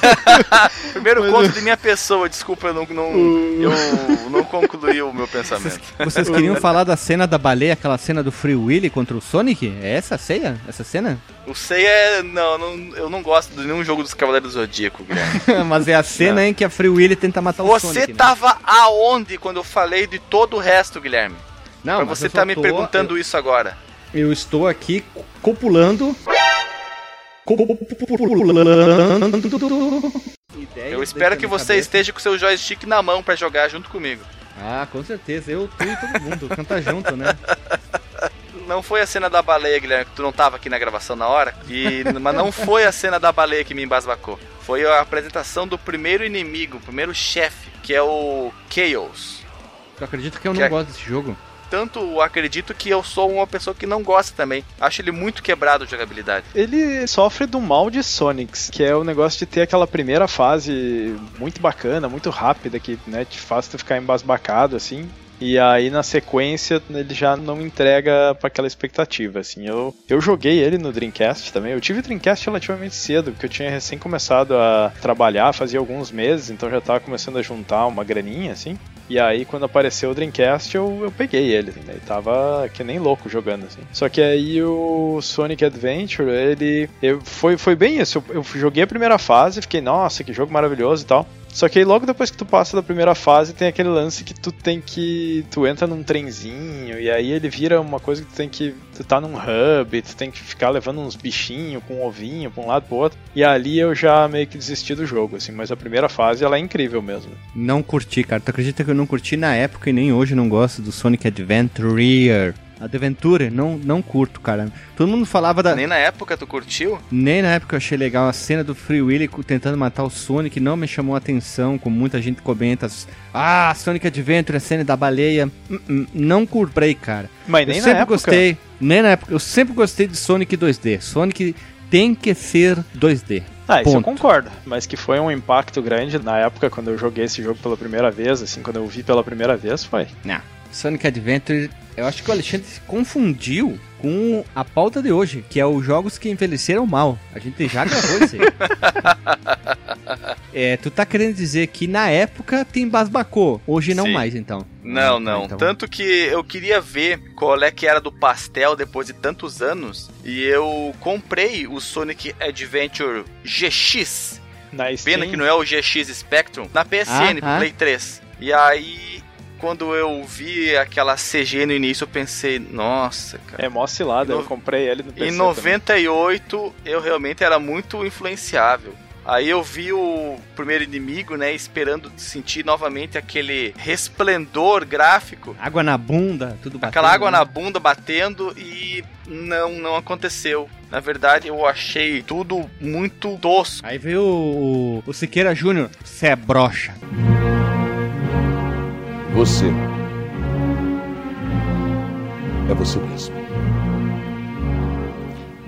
primeiro Mas, conto de minha pessoa, desculpa, eu não, não, uh... eu não concluí o meu pensamento. Vocês, vocês queriam falar da cena da baleia, aquela cena do Free Willy contra o Sonic? É essa a ceia? Essa cena? O Seiya é. Não, não, eu não gosto de nenhum jogo dos Cavaleiros do Zodíaco, Guilherme. Mas é a cena em que a Free Willy tenta matar você o Sonic. Você tava né? aonde quando eu falei de todo o resto, Guilherme? Não, pra você tá me perguntando eu... isso agora. Eu estou aqui copulando. Eu espero que você cabeça. esteja com seu joystick na mão para jogar junto comigo. Ah, com certeza. Eu, tu e todo mundo. Canta junto, né? Não foi a cena da baleia, Guilherme, que tu não tava aqui na gravação na hora. E, mas não foi a cena da baleia que me embasbacou. Foi a apresentação do primeiro inimigo, o primeiro chefe, que é o Chaos. Tu acredita que eu que não é... gosto desse jogo? Tanto acredito que eu sou uma pessoa que não gosta também. Acho ele muito quebrado de jogabilidade. Ele sofre do mal de Sonics, que é o negócio de ter aquela primeira fase muito bacana, muito rápida, que né, te faz tu ficar embasbacado assim. E aí na sequência ele já não entrega para aquela expectativa, assim. Eu, eu joguei ele no Dreamcast também. Eu tive Dreamcast relativamente cedo, porque eu tinha recém começado a trabalhar, fazia alguns meses, então já tava começando a juntar uma graninha, assim. E aí, quando apareceu o Dreamcast, eu, eu peguei ele, assim, né? E tava que nem louco jogando, assim. Só que aí o Sonic Adventure, ele. Eu, foi, foi bem isso. Eu, eu joguei a primeira fase, fiquei, nossa, que jogo maravilhoso e tal. Só que aí logo depois que tu passa da primeira fase, tem aquele lance que tu tem que. Tu entra num trenzinho, e aí ele vira uma coisa que tu tem que. Tu tá num hub, tu tem que ficar levando uns bichinhos com um ovinho pra um lado pro outro. E ali eu já meio que desisti do jogo, assim, mas a primeira fase ela é incrível mesmo. Não curti, cara. Tu acredita que eu não curti na época e nem hoje não gosto do Sonic Adventure? Adventure, não, não curto, cara. Todo mundo falava da. Nem na época tu curtiu? Nem na época eu achei legal. A cena do Free Willy tentando matar o Sonic não me chamou a atenção, como muita gente comenta. Ah, Sonic Adventure, a cena da baleia. Não curtei, cara. Mas nem eu na sempre época. gostei. Nem na época. Eu sempre gostei de Sonic 2D. Sonic tem que ser 2D. Ah, isso Ponto. eu concordo. Mas que foi um impacto grande na época quando eu joguei esse jogo pela primeira vez, assim, quando eu vi pela primeira vez, foi. Não. Sonic Adventure, eu acho que o Alexandre se confundiu com a pauta de hoje, que é os jogos que envelheceram mal. A gente já gravou isso aí. é, tu tá querendo dizer que na época te embasbacou, hoje não Sim. mais, então. Não, ah, não. Então. Tanto que eu queria ver qual é que era do pastel depois de tantos anos, e eu comprei o Sonic Adventure GX. Na Pena que não é o GX Spectrum, na PSN, ah, ah. Play 3. E aí quando eu vi aquela CG no início, eu pensei, nossa, cara. É mó cilada, No- eu comprei ele no PC Em 98, eu realmente era muito influenciável. Aí eu vi o primeiro inimigo, né, esperando sentir novamente aquele resplendor gráfico, Água na bunda, tudo batendo. aquela água né? na bunda batendo e não, não aconteceu. Na verdade, eu achei tudo muito tosco. Aí veio o, o Siqueira Júnior. Você é broxa. Você. É você mesmo.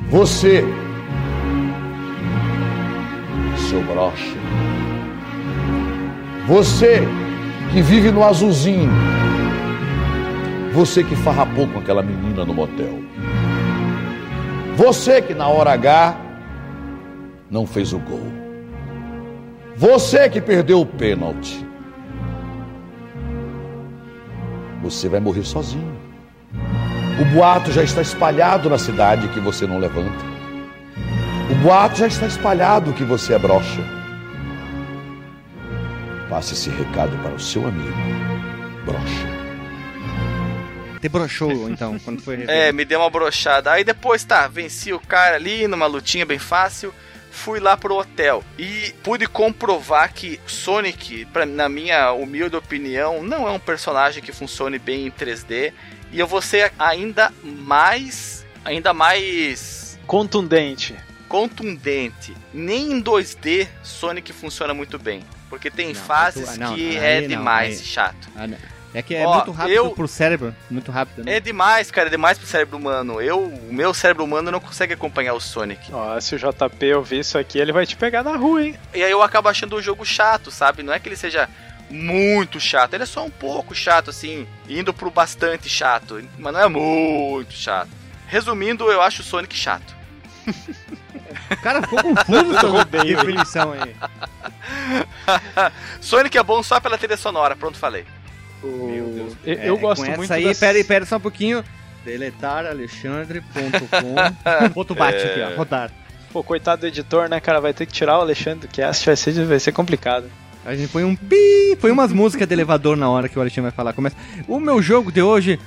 Você. Seu brocha. Você que vive no azulzinho. Você que farrapou com aquela menina no motel. Você que na hora H não fez o gol. Você que perdeu o pênalti. Você vai morrer sozinho. O boato já está espalhado na cidade que você não levanta. O boato já está espalhado que você é broxa. Passe esse recado para o seu amigo, broxa. Te broxou, então, quando foi. É, me deu uma brochada. Aí depois, tá, venci o cara ali numa lutinha bem fácil. Fui lá pro hotel e pude comprovar que Sonic, pra, na minha humilde opinião, não é um personagem que funcione bem em 3D. E eu vou ser ainda mais. Ainda mais Contundente. contundente. Nem em 2D Sonic funciona muito bem. Porque tem Não, fases tu- não, que é não, demais aí- chato. É que é Ó, muito rápido eu- pro cérebro. Muito rápido, né? É demais, cara, é demais pro cérebro humano. Eu, o meu cérebro humano não consegue acompanhar o Sonic. Ó, se o JP ouvir isso aqui, ele vai te pegar na rua, hein? E aí eu acabo achando o jogo chato, sabe? Não é que ele seja muito chato, ele é só um pouco chato, assim, indo pro bastante chato, mas não é muito chato. Resumindo, eu acho o Sonic chato. O cara ficou confuso essa definição aí. Sonic é bom só pela trilha sonora, pronto, falei. Meu Deus. Eu, É, eu gosto com muito essa aí, das- pera aí, pera só um pouquinho. Deletar alexandre.com. Ponto bate aqui, ó. Rodar. Pô, coitado do editor, né, cara? Vai ter que tirar o Alexandre do cast, vai ser, vai ser complicado. A gente põe um pi, põe umas músicas de elevador na hora que o Alexandre vai falar. Começa. O meu jogo de hoje.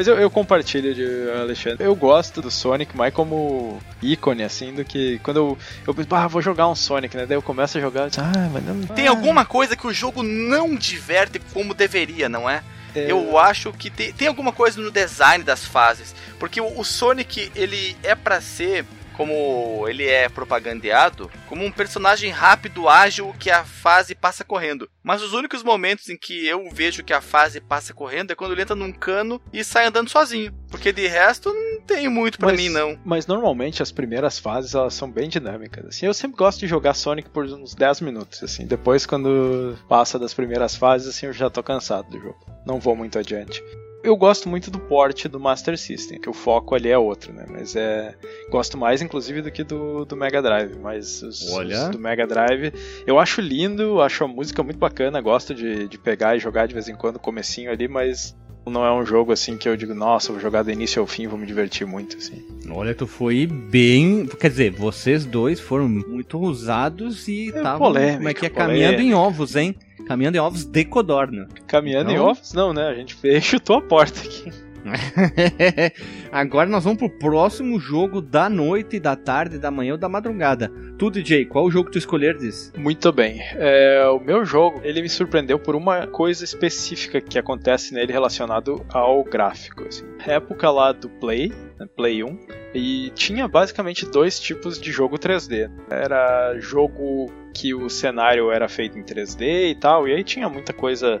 Mas eu, eu compartilho de Alexandre. Eu gosto do Sonic mais como ícone, assim, do que quando eu, eu penso, ah, vou jogar um Sonic, né? Daí eu começo a jogar, eu digo, ah, mas não. Tem ah, alguma coisa que o jogo não diverte como deveria, não é? é, Eu acho que tem, tem alguma coisa no design das fases. Porque o, o Sonic, ele é pra ser, como ele é propagandeado, como um personagem rápido, ágil, que a fase passa correndo. Mas os únicos momentos em que eu vejo que a fase passa correndo é quando ele entra num cano e sai andando sozinho. Porque de resto, não tem muito pra Mas- mim, não. Mas normalmente as primeiras fases elas são bem dinâmicas. Assim, eu sempre gosto de jogar Sonic por uns 10 minutos. Assim, depois quando passa das primeiras fases, assim, eu já tô cansado do jogo. Não vou muito adiante. Eu gosto muito do port do Master System, que o foco ali é outro, né? Mas é. Gosto mais, inclusive, do que do, do Mega Drive. Mas os, Olha. os do Mega Drive eu acho lindo, acho a música muito bacana, gosto de, de pegar e jogar de vez em quando, comecinho ali, mas não é um jogo assim que eu digo, nossa, vou jogar do início ao fim, vou me divertir muito, assim. Olha, tu foi bem. Quer dizer, vocês dois foram muito ousados e polêmico, Como é que é? Caminhando em ovos, hein? Caminhando em ovos de codorna. Caminhando em Não? office? Não, né? A gente chutou a porta aqui. Agora nós vamos pro próximo jogo da noite, da tarde, da manhã ou da madrugada. Tu, DJ, qual o jogo tu escolheres? Muito bem. É, o meu jogo, ele me surpreendeu por uma coisa específica que acontece nele relacionado ao gráfico. Assim. Época lá do Play, né, Play 1, e tinha basicamente dois tipos de jogo 3D. Era jogo que o cenário era feito em 3D e tal, e aí tinha muita coisa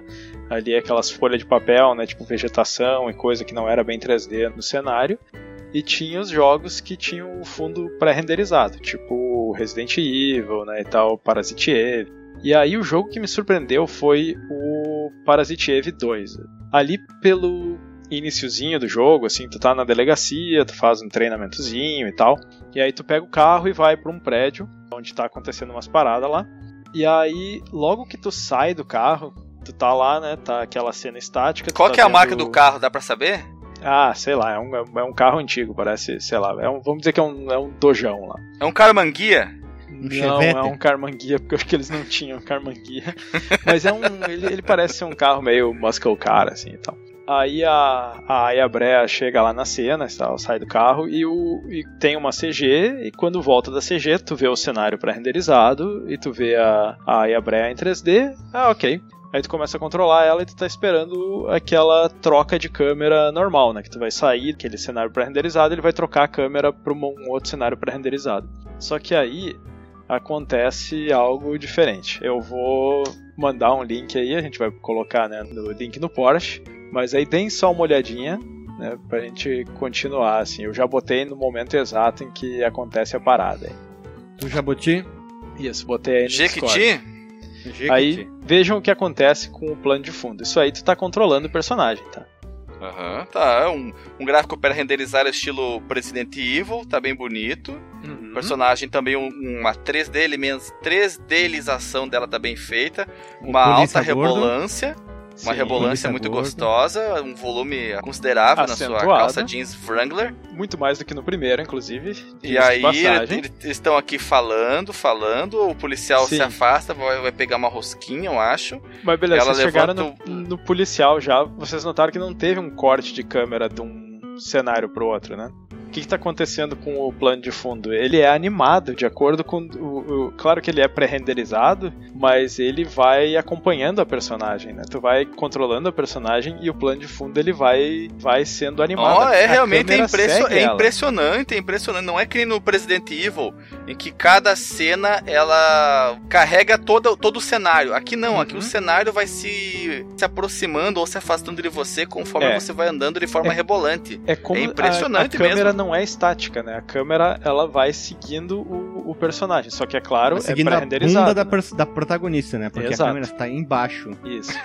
ali, aquelas folhas de papel, né, tipo vegetação e coisa que não era bem 3D no cenário. E tinha os jogos que tinham o fundo pré-renderizado, tipo Resident Evil, né, e tal, Parasite Eve. E aí o jogo que me surpreendeu foi o Parasite Eve 2. Ali pelo iniciozinho do jogo, assim, tu tá na delegacia, tu faz um treinamentozinho e tal, e aí tu pega o carro e vai para um prédio onde tá acontecendo umas paradas lá. E aí, logo que tu sai do carro, tu tá lá, né, tá aquela cena estática. Qual tá que é a vendo- marca do carro, dá pra saber? ah, sei lá, é um, é um carro antigo, parece, sei lá, é um, vamos dizer que é um, é um dojão lá. É um Caramanguia? não Chevette? é um Carmanguia, porque eu acho que eles não tinham Carmanguia. Mas é um. Ele, ele parece ser um carro meio muscle car, assim e tal. Aí a, a Aya Brea chega lá na cena, tal, sai do carro e, o, e tem uma CG, e quando volta da CG, tu vê o cenário pré-renderizado e tu vê a, a Aya Brea em 3D. Ah, ok. Aí tu começa a controlar ela e tu tá esperando aquela troca de câmera normal, né? Que tu vai sair daquele cenário pré-renderizado, ele vai trocar a câmera para um outro cenário pré-renderizado. Só que aí acontece algo diferente. Eu vou mandar um link aí, a gente vai colocar né, no link no Porsche, mas aí deem só uma olhadinha né, pra gente continuar, assim. Eu já botei no momento exato em que acontece a parada. Aí. Do Jabuti? Isso, botei aí no. Jequiti? Aí vejam o que acontece com o plano de fundo. Isso aí tu tá controlando o personagem, tá? Aham, tá. É um, um gráfico para renderizar estilo Resident Evil, tá bem bonito. Uhum. O personagem também, um- uma 3D, elementos, 3Dização dela tá bem feita. Uma alta gordo. Uma Sim. rebolância muito gordo. gostosa, um volume considerável na sua calça jeans Wrangler. Muito mais do que no primeiro, inclusive. E aí eles estão aqui falando, falando, o policial Sim. se afasta, vai, vai pegar uma rosquinha, eu acho. Mas beleza, Ela vocês chegaram levanta no, no policial já, vocês notaram que não teve um corte de câmera de um cenário pro outro, né? O que, que tá acontecendo com o plano de fundo? Ele é animado de acordo com o. o- claro que ele é pré-renderizado, mas ele vai acompanhando a personagem, né? Tu vai controlando a personagem e o plano de fundo ele vai, vai sendo animado. Ó, é A realmente é, impresso- é impressionante, é impressionante. Não é que no Resident Evil, em que cada cena ela carrega todo, todo o cenário. Aqui não, aqui Uhum. o cenário vai se, se aproximando ou se afastando de você conforme É. você vai andando de forma É. rebolante. É como É a- impressionante a, câmera mesmo. Não é estática, né? A câmera ela vai seguindo o, o personagem, só que é claro, Tá é seguindo a pré-renderizado. bunda da, né? pers- da protagonista, né? Porque Exato. a câmera está embaixo. Isso.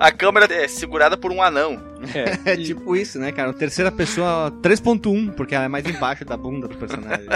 A câmera é segurada por um anão. É, É e- tipo isso, né, cara? Terceira pessoa 3.1, porque ela é mais embaixo da bunda do personagem.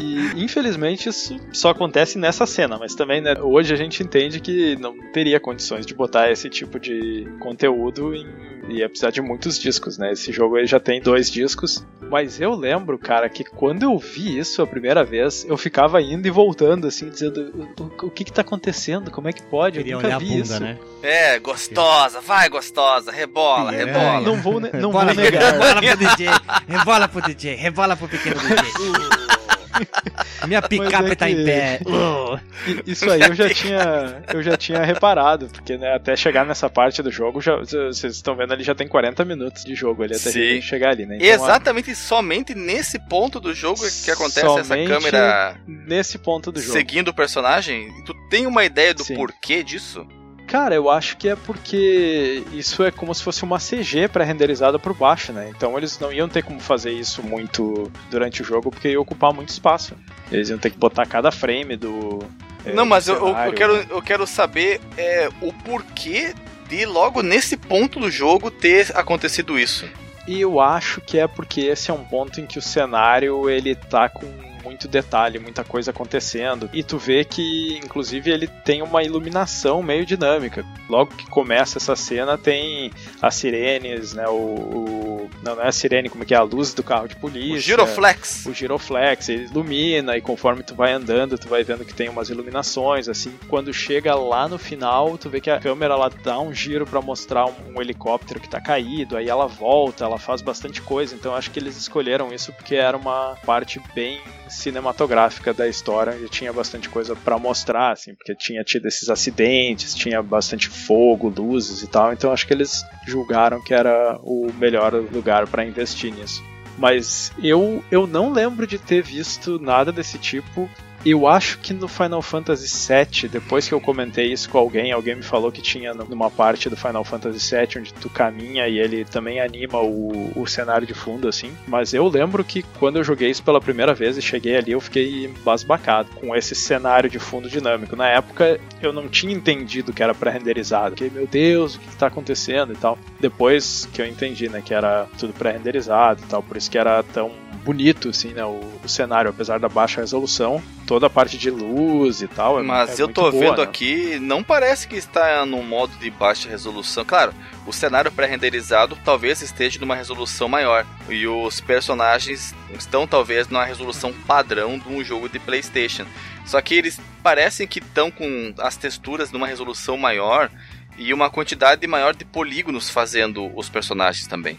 E infelizmente isso só acontece nessa cena, mas também né, hoje a gente entende que não teria condições de botar esse tipo de conteúdo em, ia precisar de muitos discos, né? Esse jogo aí já tem dois discos. Mas eu lembro, cara, que quando eu vi isso a primeira vez, eu ficava indo e voltando, assim, dizendo: o, o- que que tá acontecendo? Como é que pode? Eu Queria nunca olhar a vi bunda, isso. né? É, gostosa, vai gostosa, rebola, É, rebola. Não vou, ne- não vou negar. rebola pro DJ, rebola pro DJ, rebola pro pequeno DJ. Minha picape é tá em pé. Isso aí eu já tinha, eu já tinha reparado, porque né, até chegar nessa parte do jogo, já, vocês estão vendo ali, já tem 40 minutos de jogo ali até Sim. chegar ali, né? Então, a- Exatamente, somente nesse ponto do jogo que acontece essa câmera nesse ponto do jogo. seguindo o personagem. Tu tem uma ideia do Sim. porquê disso? Cara, eu acho que é porque isso é como se fosse uma CG pré-renderizada por baixo, né? Então eles não iam ter como fazer isso muito durante o jogo, porque ia ocupar muito espaço. Eles iam ter que botar cada frame do. é, Não, mas eu, eu- quero, eu quero saber é, o porquê de logo nesse ponto do jogo ter acontecido isso. E eu acho que é porque esse é um ponto em que o cenário ele tá com muito detalhe, muita coisa acontecendo. E tu vê que, inclusive, ele tem uma iluminação meio dinâmica. Logo que começa essa cena, tem as sirenes, né? O. o- não, não é a sirene, como é que é? A luz do carro de polícia. O Giroflex. O giroflex, ele ilumina e conforme tu vai andando, tu vai vendo que tem umas iluminações, assim. Quando chega lá no final, tu vê que a câmera ela dá um giro pra mostrar um, um helicóptero que tá caído, aí ela volta, ela faz bastante coisa. Então eu acho que eles escolheram isso porque era uma parte bem cinematográfica da história e tinha bastante coisa pra mostrar, assim, porque tinha tido esses acidentes, tinha bastante fogo, luzes e tal. Então acho que eles julgaram que era o melhor lugar pra investir nisso. Mas eu, eu não lembro de ter visto nada desse tipo. Eu acho que no Final Fantasy VII, depois que eu comentei isso com alguém, alguém me falou que tinha numa parte do Final Fantasy VII onde tu caminha e ele também anima o, o cenário de fundo, assim. Mas eu lembro que quando eu joguei isso pela primeira vez e cheguei ali, eu fiquei embasbacado com esse cenário de fundo dinâmico. Na época eu não tinha entendido que era pré-renderizado. Fiquei, meu Deus, o que está acontecendo e tal. Depois que eu entendi, né, que era tudo pré-renderizado e tal, por isso que era tão bonito, assim, né? O, o, cenário, apesar da baixa resolução, toda a parte de luz e tal. É, Mas é eu tô boa, vendo né? aqui, não parece que está no modo de baixa resolução. Claro, o cenário pré-renderizado talvez esteja numa resolução maior. E os personagens estão talvez numa resolução padrão de um jogo de PlayStation. Só que eles parecem que estão com as texturas numa resolução maior e uma quantidade maior de polígonos fazendo os personagens também.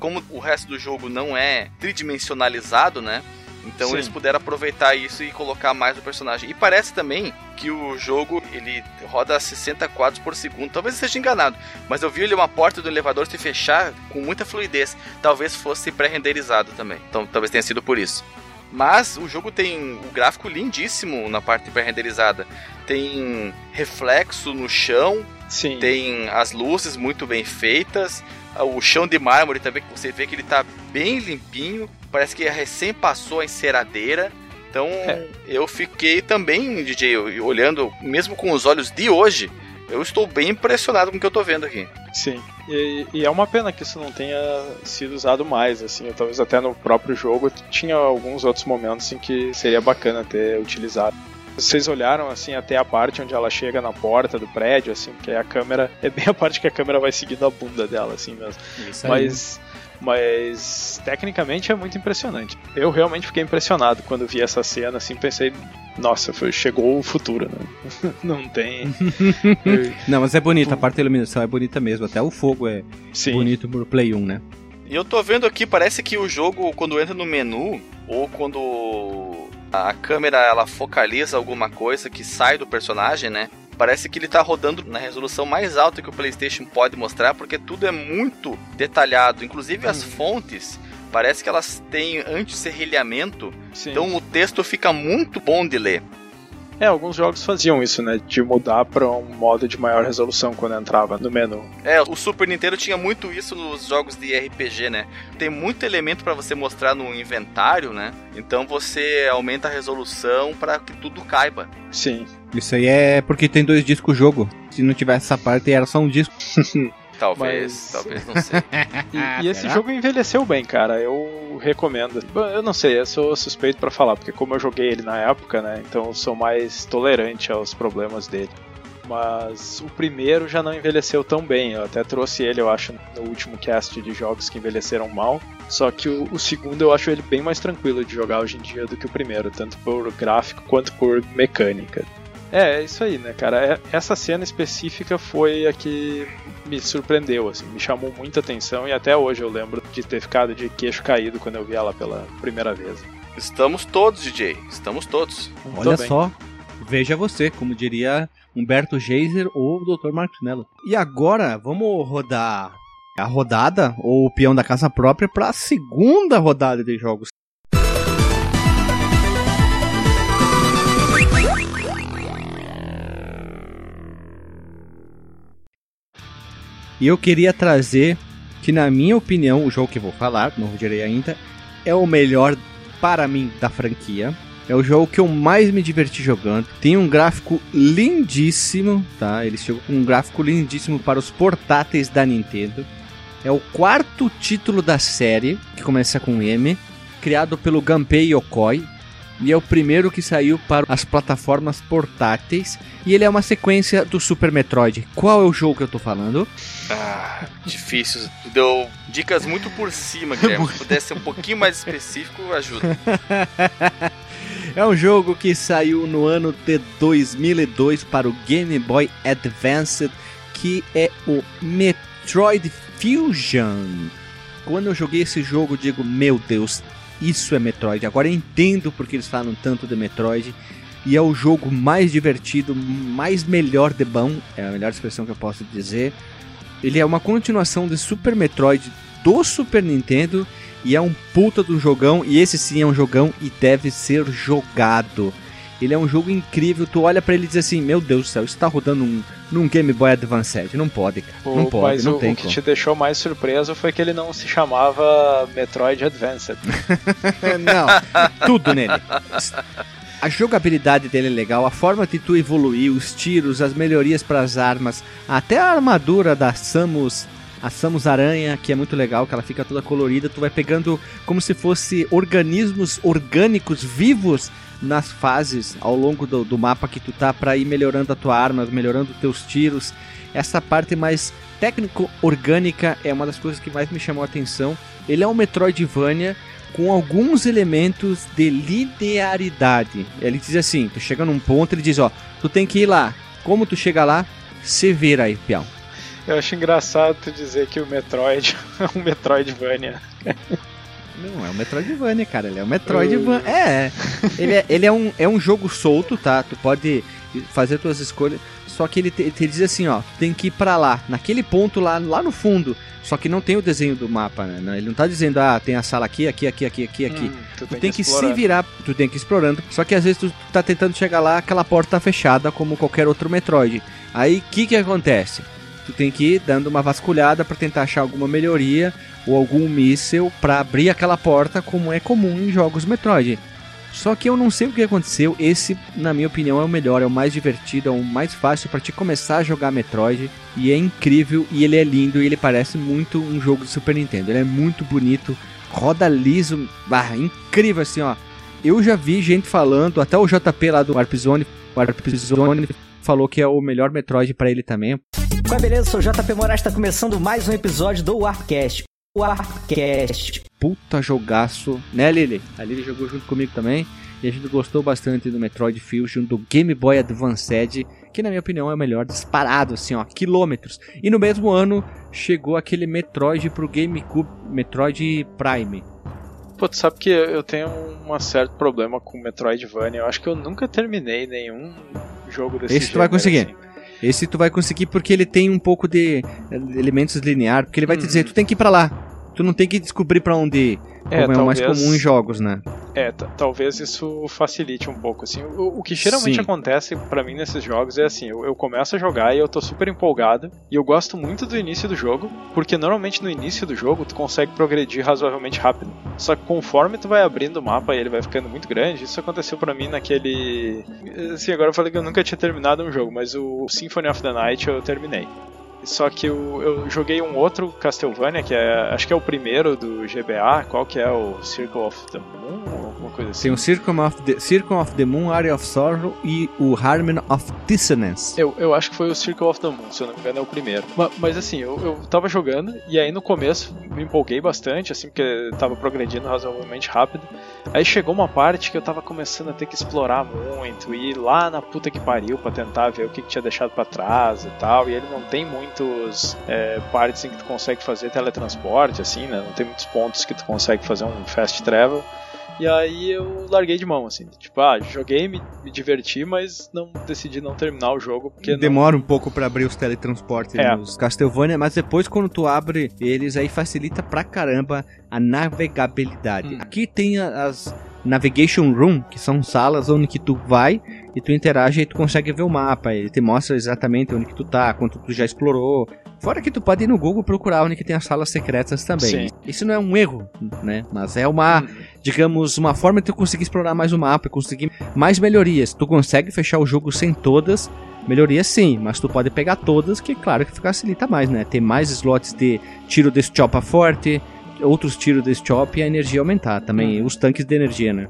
Como o resto do jogo não é tridimensionalizado, né? Então Sim. eles puderam aproveitar isso e colocar mais o personagem. E parece também que o jogo ele roda a 60 quadros por segundo. Talvez eu esteja enganado, mas eu vi ali uma porta do elevador se fechar com muita fluidez. Talvez fosse pré-renderizado também. Então talvez tenha sido por isso. Mas o jogo tem o gráfico lindíssimo na parte pré-renderizada. Tem reflexo no chão, Sim. tem as luzes muito bem feitas, o chão de mármore também, que você vê que ele tá bem limpinho, parece que recém passou a enceradeira. Então É. eu fiquei também, DJ, olhando, mesmo com os olhos de hoje, eu estou bem impressionado com o que eu tô vendo aqui. Sim. E, e é uma pena que isso não tenha sido usado mais, assim. Talvez até no próprio jogo tinha alguns outros momentos em que seria bacana ter utilizado. Vocês olharam assim até a parte onde ela chega na porta do prédio, assim, porque a câmera é bem a parte que a câmera vai seguindo a bunda dela, assim mesmo. Isso aí. Mas, mas tecnicamente é muito impressionante. Eu realmente fiquei impressionado quando vi essa cena, assim, pensei, nossa, foi, chegou o futuro, né? Não tem. Não, mas é bonita, a parte da iluminação é bonita mesmo. Até o fogo é Sim. bonito pro Play 1, né? E eu tô vendo aqui, parece que o jogo, quando entra no menu, ou quando a câmera ela focaliza alguma coisa que sai do personagem, né? Parece que ele tá rodando na resolução mais alta que o PlayStation pode mostrar, porque tudo é muito detalhado, inclusive as fontes. Parece que elas têm anti-serrilhamento, então o texto fica muito bom de ler. É, alguns jogos faziam isso, né? De mudar pra um modo de maior resolução quando entrava no menu. É, o Super Nintendo tinha muito isso nos jogos de RPG, né? Tem muito elemento pra você mostrar no inventário, né? Então você aumenta a resolução pra que tudo caiba. Sim. Isso aí é porque tem dois discos jogo. Se não tivesse essa parte, era só um disco. Talvez, Mas- talvez, não sei. E, e esse jogo envelheceu bem, cara. Eu recomendo. Bom, Eu não sei, eu sou suspeito pra falar, porque como eu joguei ele na época, né? Então eu sou mais tolerante aos problemas dele. Mas o primeiro já não envelheceu tão bem. Eu até trouxe ele, eu acho, no último cast de jogos que envelheceram mal. Só que o, o segundo eu acho ele bem mais tranquilo de jogar hoje em dia do que o primeiro, tanto por gráfico quanto por mecânica. É, é isso aí, né, cara? É- Essa cena específica foi a que me surpreendeu, assim, me chamou muita atenção e até hoje eu lembro de ter ficado de queixo caído quando eu vi ela pela primeira vez. Estamos todos, DJ. Estamos todos. Olha só, veja você, como diria Humberto Geiser ou o Dr. Martinello. E agora, vamos rodar a rodada, ou o peão da casa própria, para a segunda rodada de jogos. E eu queria trazer que, na minha opinião, o jogo que vou falar, não direi ainda, é o melhor para mim da franquia. É o jogo que eu mais me diverti jogando. Tem um gráfico lindíssimo, tá? Ele chegou com um gráfico lindíssimo para os portáteis da Nintendo. É o quarto título da série, que começa com M, criado pelo Gunpei Yokoi. E é o primeiro que saiu para as plataformas portáteis. E ele é uma sequência do Super Metroid. Qual é o jogo que eu tô falando? Ah, difícil. Deu dicas muito por cima, Guilherme. Se pudesse ser um pouquinho mais específico, ajuda. É um jogo que saiu no ano de 2002 para o Game Boy Advance, que é o Metroid Fusion. Quando eu joguei esse jogo, eu digo, meu Deus, isso é Metroid. Agora eu entendo porque eles falam tanto de Metroid. E é o jogo mais divertido, mais melhor de bom, é a melhor expressão que eu posso dizer. Ele é uma continuação de Super Metroid do Super Nintendo e é um puta do jogão, e esse sim é um jogão e deve ser jogado. Ele é um jogo incrível, tu olha pra ele e diz assim, meu Deus do céu, isso tá rodando num, num Game Boy Advance, não pode, cara, não O- pode, mas não o, tem o que como. te deixou mais surpreso foi que ele não se chamava Metroid Advanced. não, tudo nele. A jogabilidade dele é legal, a forma de tu evoluir, os tiros, as melhorias para as armas, até a armadura da Samus a Samus Aranha, que é muito legal, que ela fica toda colorida. Tu vai pegando como se fosse organismos orgânicos vivos nas fases ao longo do, do mapa que tu tá para ir melhorando a tua arma, melhorando teus tiros. Essa parte mais técnico-orgânica é uma das coisas que mais me chamou a atenção. Ele é um Metroidvania com alguns elementos de linearidade. Ele diz assim: tu chega num ponto, ele diz: ó, tu tem que ir lá. Como tu chega lá, se vira aí, peão. Eu acho engraçado tu dizer que o Metroid é um Metroidvania. Não, é um Metroidvania, cara. Ele é um Metroidvania. É, ele, é, ele é, um, é um jogo solto, tá? Tu pode fazer tuas escolhas. Só que ele, te, ele diz assim, ó, tem que ir pra lá, naquele ponto lá, lá no fundo. Só que não tem o desenho do mapa, né? Ele não tá dizendo, ah, tem a sala aqui, aqui, aqui, aqui, aqui, aqui. Hum, tu, tu, tem, tem que, que se virar, tu tem que ir explorando. Só que às vezes tu tá tentando chegar lá, aquela porta tá fechada, como qualquer outro Metroid. Aí, o que que acontece? Tu tem que ir dando uma vasculhada para tentar achar alguma melhoria ou algum míssil para abrir aquela porta, como é comum em jogos Metroid. Só que eu não sei o que aconteceu. Esse, na minha opinião, é o melhor, é o mais divertido, é o mais fácil para te começar a jogar Metroid. E é incrível, e ele é lindo, e ele parece muito um jogo de Super Nintendo. Ele é muito bonito, roda liso, ah, incrível assim, ó. Eu já vi gente falando, até o JP lá do Warp Zone, Warp Zone falou que é o melhor Metroid para ele também. Qual é beleza? Sou o JP Moraes, está começando mais um episódio do Warpcast. Warcast. Puta jogaço, né, Lily? A Lily jogou junto comigo também. E a gente gostou bastante do Metroid Fusion, do Game Boy Advance, que na minha opinião é o melhor disparado, assim, ó, quilômetros. E no mesmo ano chegou aquele Metroid pro GameCube, Metroid Prime. Pô, tu sabe que eu tenho um certo problema com Metroidvania. Eu acho que eu nunca terminei nenhum jogo desse Esse tu vai conseguir. Assim. Esse tu vai conseguir porque ele tem um pouco de elementos linear, porque ele vai te dizer, tu tem que ir para lá. Tu não tem que descobrir para onde ir. É, como talvez, é o mais comum em jogos, né? É, talvez isso facilite um pouco, assim. O, o que geralmente Sim. acontece para mim nesses jogos é assim, eu, eu, começo a jogar e eu tô super empolgado, e eu gosto muito do início do jogo, porque normalmente no início do jogo tu consegue progredir razoavelmente rápido. Só que conforme tu vai abrindo o mapa e ele vai ficando muito grande, isso aconteceu para mim naquele... Assim, agora eu falei que eu nunca tinha terminado um jogo, mas o Symphony of the Night eu terminei. Só que eu, eu, joguei um outro Castlevania, que é, acho que é o primeiro do GBA, qual que é o Circle of the Moon, alguma coisa assim. Tem o Circle of the, Circle of the Moon, Area of Sorrow e o Harmony of Dissonance. Eu, eu acho que foi o Circle of the Moon, se eu não me engano é o primeiro. Mas, mas assim, eu, eu tava jogando e aí no começo me empolguei bastante, assim, porque tava progredindo razoavelmente rápido. Aí chegou uma parte que eu tava começando a ter que explorar muito, ir lá na puta que pariu pra tentar ver o que, que tinha deixado para trás e tal, e ele não tem muito muitos é, partes em que tu consegue fazer teletransporte, assim, né? Não tem muitos pontos que tu consegue fazer um fast travel. E aí eu larguei de mão, assim. Tipo, ah, joguei, me, me diverti, mas não decidi não terminar o jogo. porque Demora não... um pouco para abrir os teletransportes é. nos Castlevania, mas depois quando tu abre eles, aí facilita pra caramba a navegabilidade. Hum. Aqui tem as Navigation Room, que são salas onde que tu vai e tu interage e tu consegue ver o mapa. Ele te mostra exatamente onde que tu tá, quanto tu já explorou. Fora que tu pode ir no Google procurar onde que tem as salas secretas também. Sim. Isso não é um erro, né? Mas é uma, hum. digamos, uma forma de tu conseguir explorar mais o mapa, conseguir mais melhorias. Tu consegue fechar o jogo sem todas, melhorias sim, mas tu pode pegar todas, que claro que facilita mais, né? Ter mais slots de tiro desse chopa forte, outros tiros desse chop e a energia aumentar também, hum. os tanques de energia, né?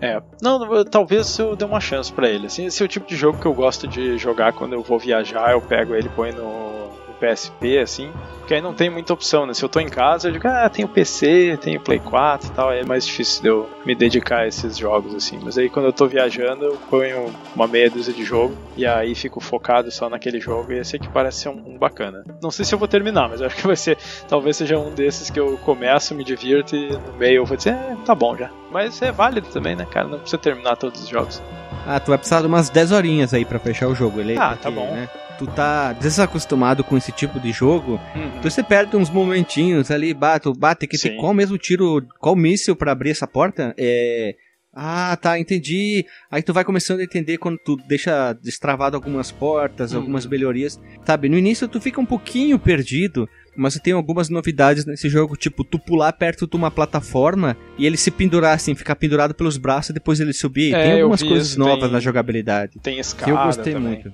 É, não, talvez eu dê uma chance para ele. Assim, esse é o tipo de jogo que eu gosto de jogar quando eu vou viajar, eu pego ele, põe no, no PSP, assim. Porque aí não tem muita opção, né? Se eu tô em casa, eu digo, ah, tenho PC, tenho Play 4 e tal, aí é mais difícil de eu me dedicar a esses jogos, assim. Mas aí quando eu tô viajando, eu ponho uma meia dúzia de jogo e aí fico focado só naquele jogo e esse aqui parece ser um, um bacana. Não sei se eu vou terminar, mas acho que vai ser, talvez seja um desses que eu começo, me divirto e no meio eu vou dizer, é, tá bom já. Mas é válido também, né, cara? Não precisa terminar todos os jogos. Ah, tu vai precisar de umas 10 horinhas aí para fechar o jogo. Ele, ah, tá bom. Né? Tu tá desacostumado com esse tipo de jogo, uhum. tu você perde uns momentinhos ali, bate, bate que tem qual mesmo tiro, qual míssil para abrir essa porta? É. Ah, tá, entendi. Aí tu vai começando a entender quando tu deixa destravado algumas portas, uhum. algumas melhorias. Sabe, no início tu fica um pouquinho perdido, mas tem algumas novidades nesse jogo, tipo, tu pular perto de uma plataforma e ele se pendurar assim, ficar pendurado pelos braços e depois ele subir. É, tem algumas coisas isso, novas tem, na jogabilidade. Tem escada que eu gostei também. muito.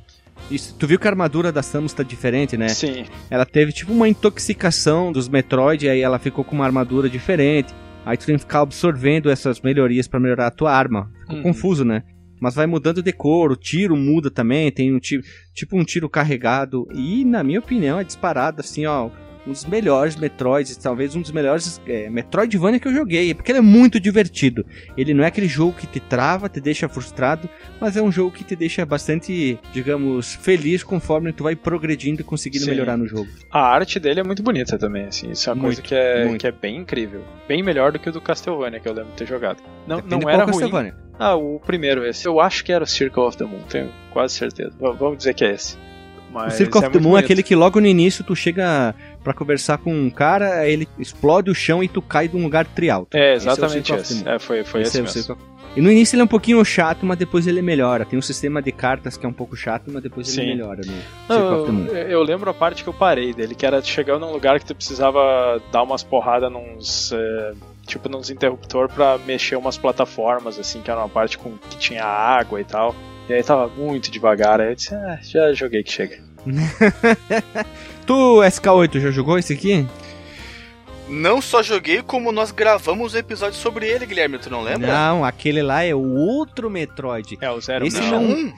Isso, tu viu que a armadura da Samus tá diferente, né? Sim. Ela teve tipo uma intoxicação dos Metroid, aí ela ficou com uma armadura diferente. Aí tu tem que ficar absorvendo essas melhorias para melhorar a tua arma. Ficou Uhum. confuso, né? Mas vai mudando de cor, o tiro muda também, tem um tiro, tipo um tiro carregado. E na minha opinião é disparado assim, ó, um dos melhores Metroids, talvez um dos melhores é, Metroidvania que eu joguei, porque ele é muito divertido. Ele não é aquele jogo que te trava, te deixa frustrado, mas é um jogo que te deixa bastante, digamos, feliz conforme tu vai progredindo e conseguindo Sim. melhorar no jogo. A arte dele é muito bonita também, assim. Isso é uma Muito, coisa que é, muito. que é bem incrível. Bem melhor do que o do Castlevania, que eu lembro de ter jogado. Não, Depende não era ruim. Ah, o primeiro esse. Eu acho que era o Circle of the Moon, tenho quase certeza. V- vamos dizer que é esse. O Mas Circle of é the muito Moon é bonito. aquele que logo no início tu chega pra conversar com um cara, aí ele explode o chão e tu cai de um lugar trialto. É, Esse exatamente of the esse. É, foi, foi esse, é o mesmo. E no início ele é um pouquinho chato, mas depois ele melhora. Tem um sistema de cartas que é um pouco chato, mas depois Sim. ele melhora no Não, eu, eu lembro a parte que eu parei dele, que era chegar num lugar que tu precisava dar umas porradas nos. é, tipo, nos interruptor pra mexer umas plataformas, assim, que era uma parte com, que tinha água e tal. E aí tava muito devagar, aí eu disse, ah, já joguei que chega. Tu, SK8, já jogou esse aqui? Não só joguei, como nós gravamos um episódio sobre ele, Guilherme, tu não lembra? Não, aquele lá é o outro Metroid. É o Zero Esse Mission. não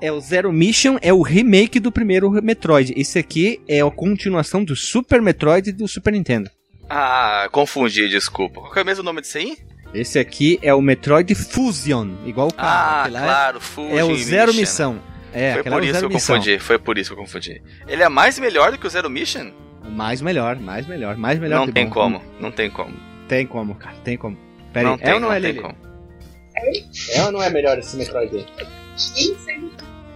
é o Zero Mission, é o remake do primeiro Metroid. Esse aqui é a continuação do Super Metroid do Super Nintendo. Ah, confundi, desculpa. Qual que é mesmo o nome disso aí? Esse aqui é o Metroid Fusion, igual o carro. Ah, é- claro, Fuji é o Zero Mission. Missão. É, foi por é isso que eu Missão. confundi, foi por isso que eu confundi. Ele é mais melhor do que o Zero Mission? Mais melhor, mais melhor, mais melhor. não que tem bom. como, não tem como. Tem como, cara, tem como. Pera não aí, tem, é ou não, não é, tem Lili? como. É ou não é melhor esse Metroid aí?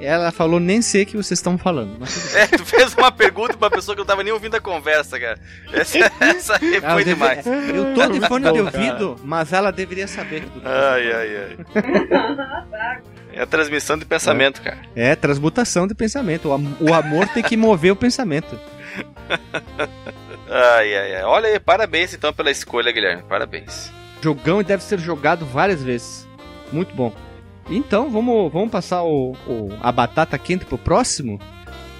Ela falou, nem sei o que vocês estão falando. Mas. É, tu fez uma pergunta pra pessoa que não tava nem ouvindo a conversa, cara. Essa, essa foi deve- demais. Eu tô de fone de ouvido, mas ela deveria saber. tudo. Ai, ai, ai. É a transmissão de pensamento, cara. É, transmutação de pensamento. O, am- o amor tem que mover o pensamento. Ai, ai, ai. Olha aí, parabéns então pela escolha, Guilherme. Parabéns. Jogão e deve ser jogado várias vezes. Muito bom. Então, vamos, vamos passar o, o- a batata quente pro próximo?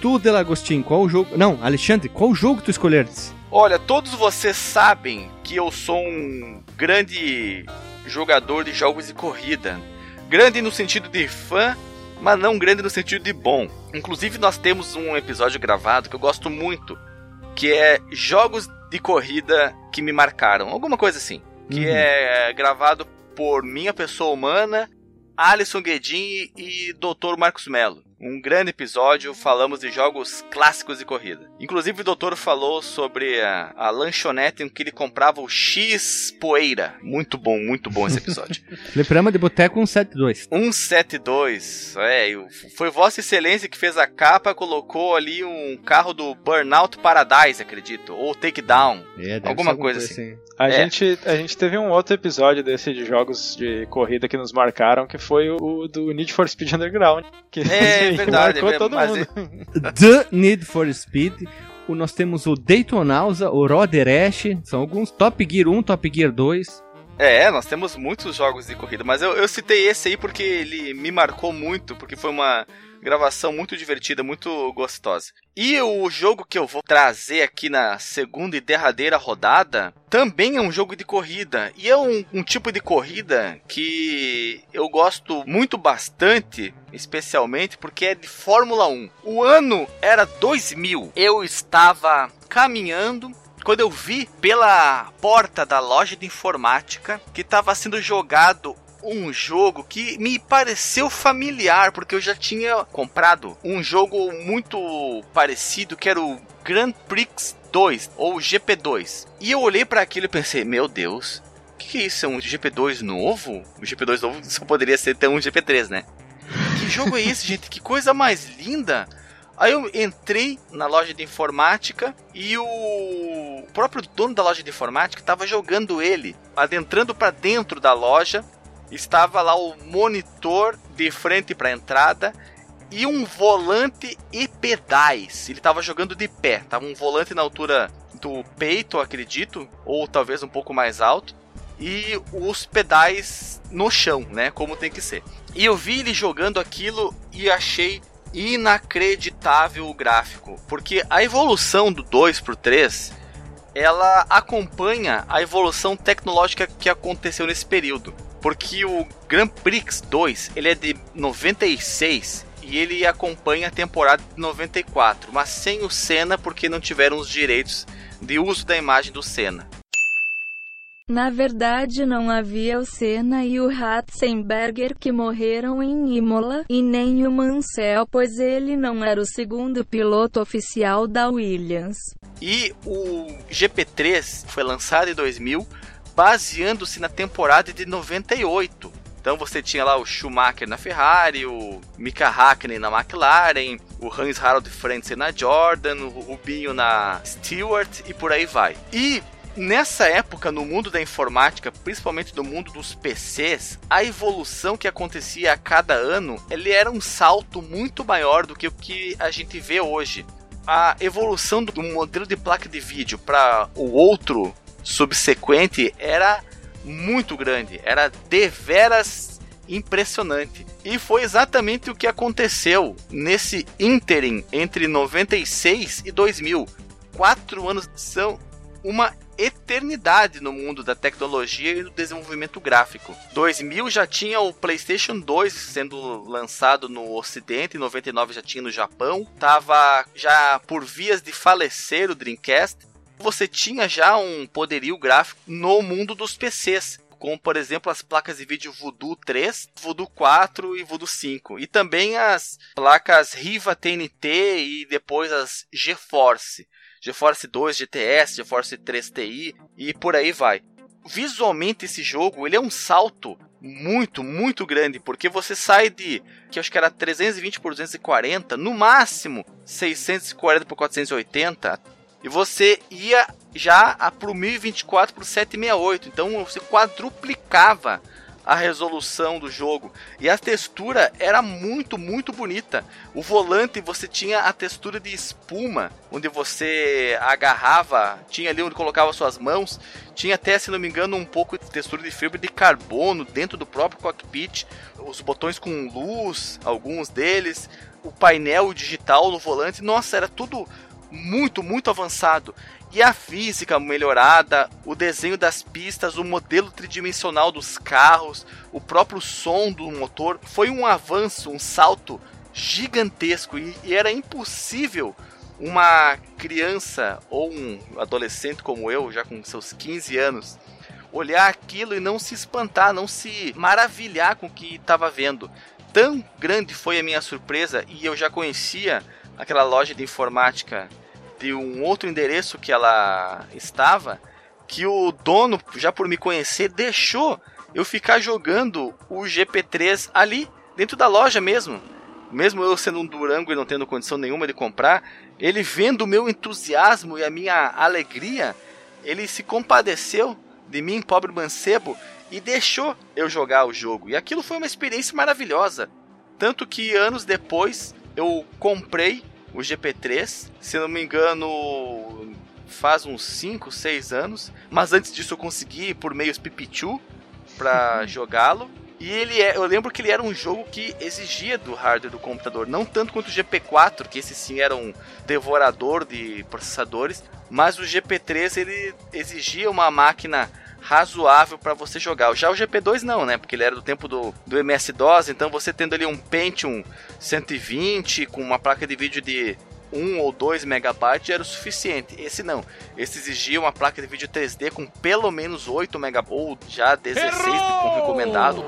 Tu, Delagostin, qual o jogo... Não, Alexandre, qual o jogo tu escolheres? Olha, todos vocês sabem que eu sou um grande jogador de jogos de corrida. Grande no sentido de fã, mas não grande no sentido de bom. Inclusive, nós temos um episódio gravado que eu gosto muito, que é jogos de corrida que me marcaram. Alguma coisa assim. Que Uhum. é gravado por minha pessoa humana, Alisson Guedin e Dr. Marcos Melo. Um grande episódio, falamos de jogos clássicos de corrida. Inclusive o doutor falou sobre a, a lanchonete em que ele comprava o X Poeira. Muito bom, muito bom esse episódio. Fliperama de Boteco 172. 172, é, e foi Vossa Excelência que fez a capa, colocou ali um carro do Burnout Paradise, acredito, ou Takedown. É, Alguma coisa assim. A, É. gente, a gente teve um outro episódio desse de jogos de corrida que nos marcaram, que foi o, o do Need for Speed Underground. Que É, que verdade, marcou é, todo mundo. The Need for Speed. O, nós temos o Daytonausa, o Roder Ash. São alguns Top Gear 1, Top Gear 2. É, nós temos muitos jogos de corrida, mas eu, eu citei esse aí porque ele me marcou muito, porque foi uma gravação muito divertida, muito gostosa. E o jogo que eu vou trazer aqui na segunda e derradeira rodada também é um jogo de corrida. E é um, um tipo de corrida que eu gosto muito bastante, especialmente porque é de Fórmula 1. O ano era 2000. Eu estava caminhando quando eu vi pela porta da loja de informática que estava sendo jogado um jogo que me pareceu familiar, porque eu já tinha comprado um jogo muito parecido que era o Grand Prix 2 ou GP2. E eu olhei para aquilo e pensei, meu Deus, o que, que é isso? É um GP2 novo? O GP2 novo só poderia ser até um GP3, né? Que jogo é esse, gente? Que coisa mais linda! Aí eu entrei na loja de informática e o próprio dono da loja de informática estava jogando ele, adentrando para dentro da loja. Estava lá o monitor de frente para a entrada e um volante e pedais. Ele estava jogando de pé, tava um volante na altura do peito, acredito, ou talvez um pouco mais alto, e os pedais no chão, né, como tem que ser. E eu vi ele jogando aquilo e achei inacreditável o gráfico, porque a evolução do 2 pro 3 ela acompanha a evolução tecnológica que aconteceu nesse período. Porque o Grand Prix 2, ele é de 96 e ele acompanha a temporada de 94, mas sem o Senna porque não tiveram os direitos de uso da imagem do Senna. Na verdade não havia o Senna e o Ratzenberger que morreram em Imola, e nem o Mansell pois ele não era o segundo piloto oficial da Williams. E o GP3 foi lançado em 2000, baseando-se na temporada de 98. Então você tinha lá o Schumacher na Ferrari, o Mika Hakkinen na McLaren, o Hans Harald Frentzen na Jordan, o Rubinho na Stewart e por aí vai. E Nessa época, no mundo da informática, principalmente do mundo dos PCs, a evolução que acontecia a cada ano, ele era um salto muito maior do que o que a gente vê hoje. A evolução do modelo de placa de vídeo para o outro subsequente era muito grande, era deveras impressionante. E foi exatamente o que aconteceu nesse ínterim entre 96 e 2000. Quatro anos são uma eternidade no mundo da tecnologia e do desenvolvimento gráfico. 2000 já tinha o PlayStation 2 sendo lançado no Ocidente, em 99 já tinha no Japão, tava já por vias de falecer o Dreamcast. Você tinha já um poderio gráfico no mundo dos PCs como por exemplo as placas de vídeo Voodoo 3, Voodoo 4 e Voodoo 5, e também as placas Riva TNT e depois as GeForce. GeForce 2 GTS, GeForce 3 Ti e por aí vai. Visualmente esse jogo, ele é um salto muito, muito grande, porque você sai de que acho que era 320 por 240, no máximo 640 por 480, e você ia já para o 1024 por 768. Então você quadruplicava a resolução do jogo. E a textura era muito, muito bonita. O volante você tinha a textura de espuma, onde você agarrava, tinha ali onde colocava suas mãos. Tinha até, se não me engano, um pouco de textura de fibra de carbono dentro do próprio cockpit. Os botões com luz, alguns deles. O painel digital no volante. Nossa, era tudo muito, muito avançado e a física melhorada, o desenho das pistas, o modelo tridimensional dos carros, o próprio som do motor, foi um avanço, um salto gigantesco e, e era impossível uma criança ou um adolescente como eu, já com seus 15 anos, olhar aquilo e não se espantar, não se maravilhar com o que estava vendo. Tão grande foi a minha surpresa e eu já conhecia aquela loja de informática de um outro endereço que ela estava, que o dono, já por me conhecer, deixou eu ficar jogando o GP3 ali, dentro da loja mesmo. Mesmo eu sendo um Durango e não tendo condição nenhuma de comprar, ele vendo o meu entusiasmo e a minha alegria, ele se compadeceu de mim, pobre mancebo, e deixou eu jogar o jogo. E aquilo foi uma experiência maravilhosa. Tanto que anos depois eu comprei o GP3. Se não me engano, faz uns 5, 6 anos. Mas antes disso eu consegui por meios Pipichu para jogá-lo. E ele é, eu lembro que ele era um jogo que exigia do hardware do computador, não tanto quanto o GP4, que esse sim era um devorador de processadores, mas o GP3 ele exigia uma máquina razoável para você jogar. Já o GP2 não, né? Porque ele era do tempo do, do MS-DOS, então você tendo ali um Pentium 120 com uma placa de vídeo de 1 ou 2 megabytes era o suficiente. Esse não. Esse exigia uma placa de vídeo 3D com pelo menos 8 megabytes ou já 16 como recomendado.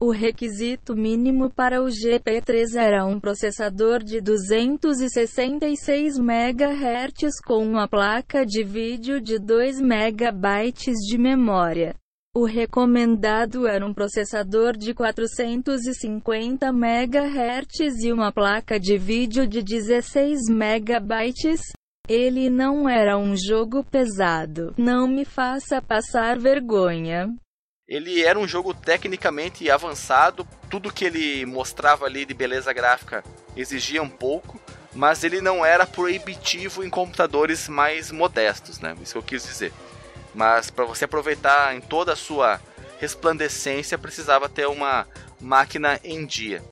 O requisito mínimo para o GP3 era um processador de 266 MHz com uma placa de vídeo de 2 MB de memória. O recomendado era um processador de 450 MHz e uma placa de vídeo de 16 MB. Ele não era um jogo pesado. Não me faça passar vergonha. Ele era um jogo tecnicamente avançado, tudo que ele mostrava ali de beleza gráfica exigia um pouco, mas ele não era proibitivo em computadores mais modestos, né? Isso que eu quis dizer. Mas para você aproveitar em toda a sua resplandecência, precisava ter uma máquina em dia.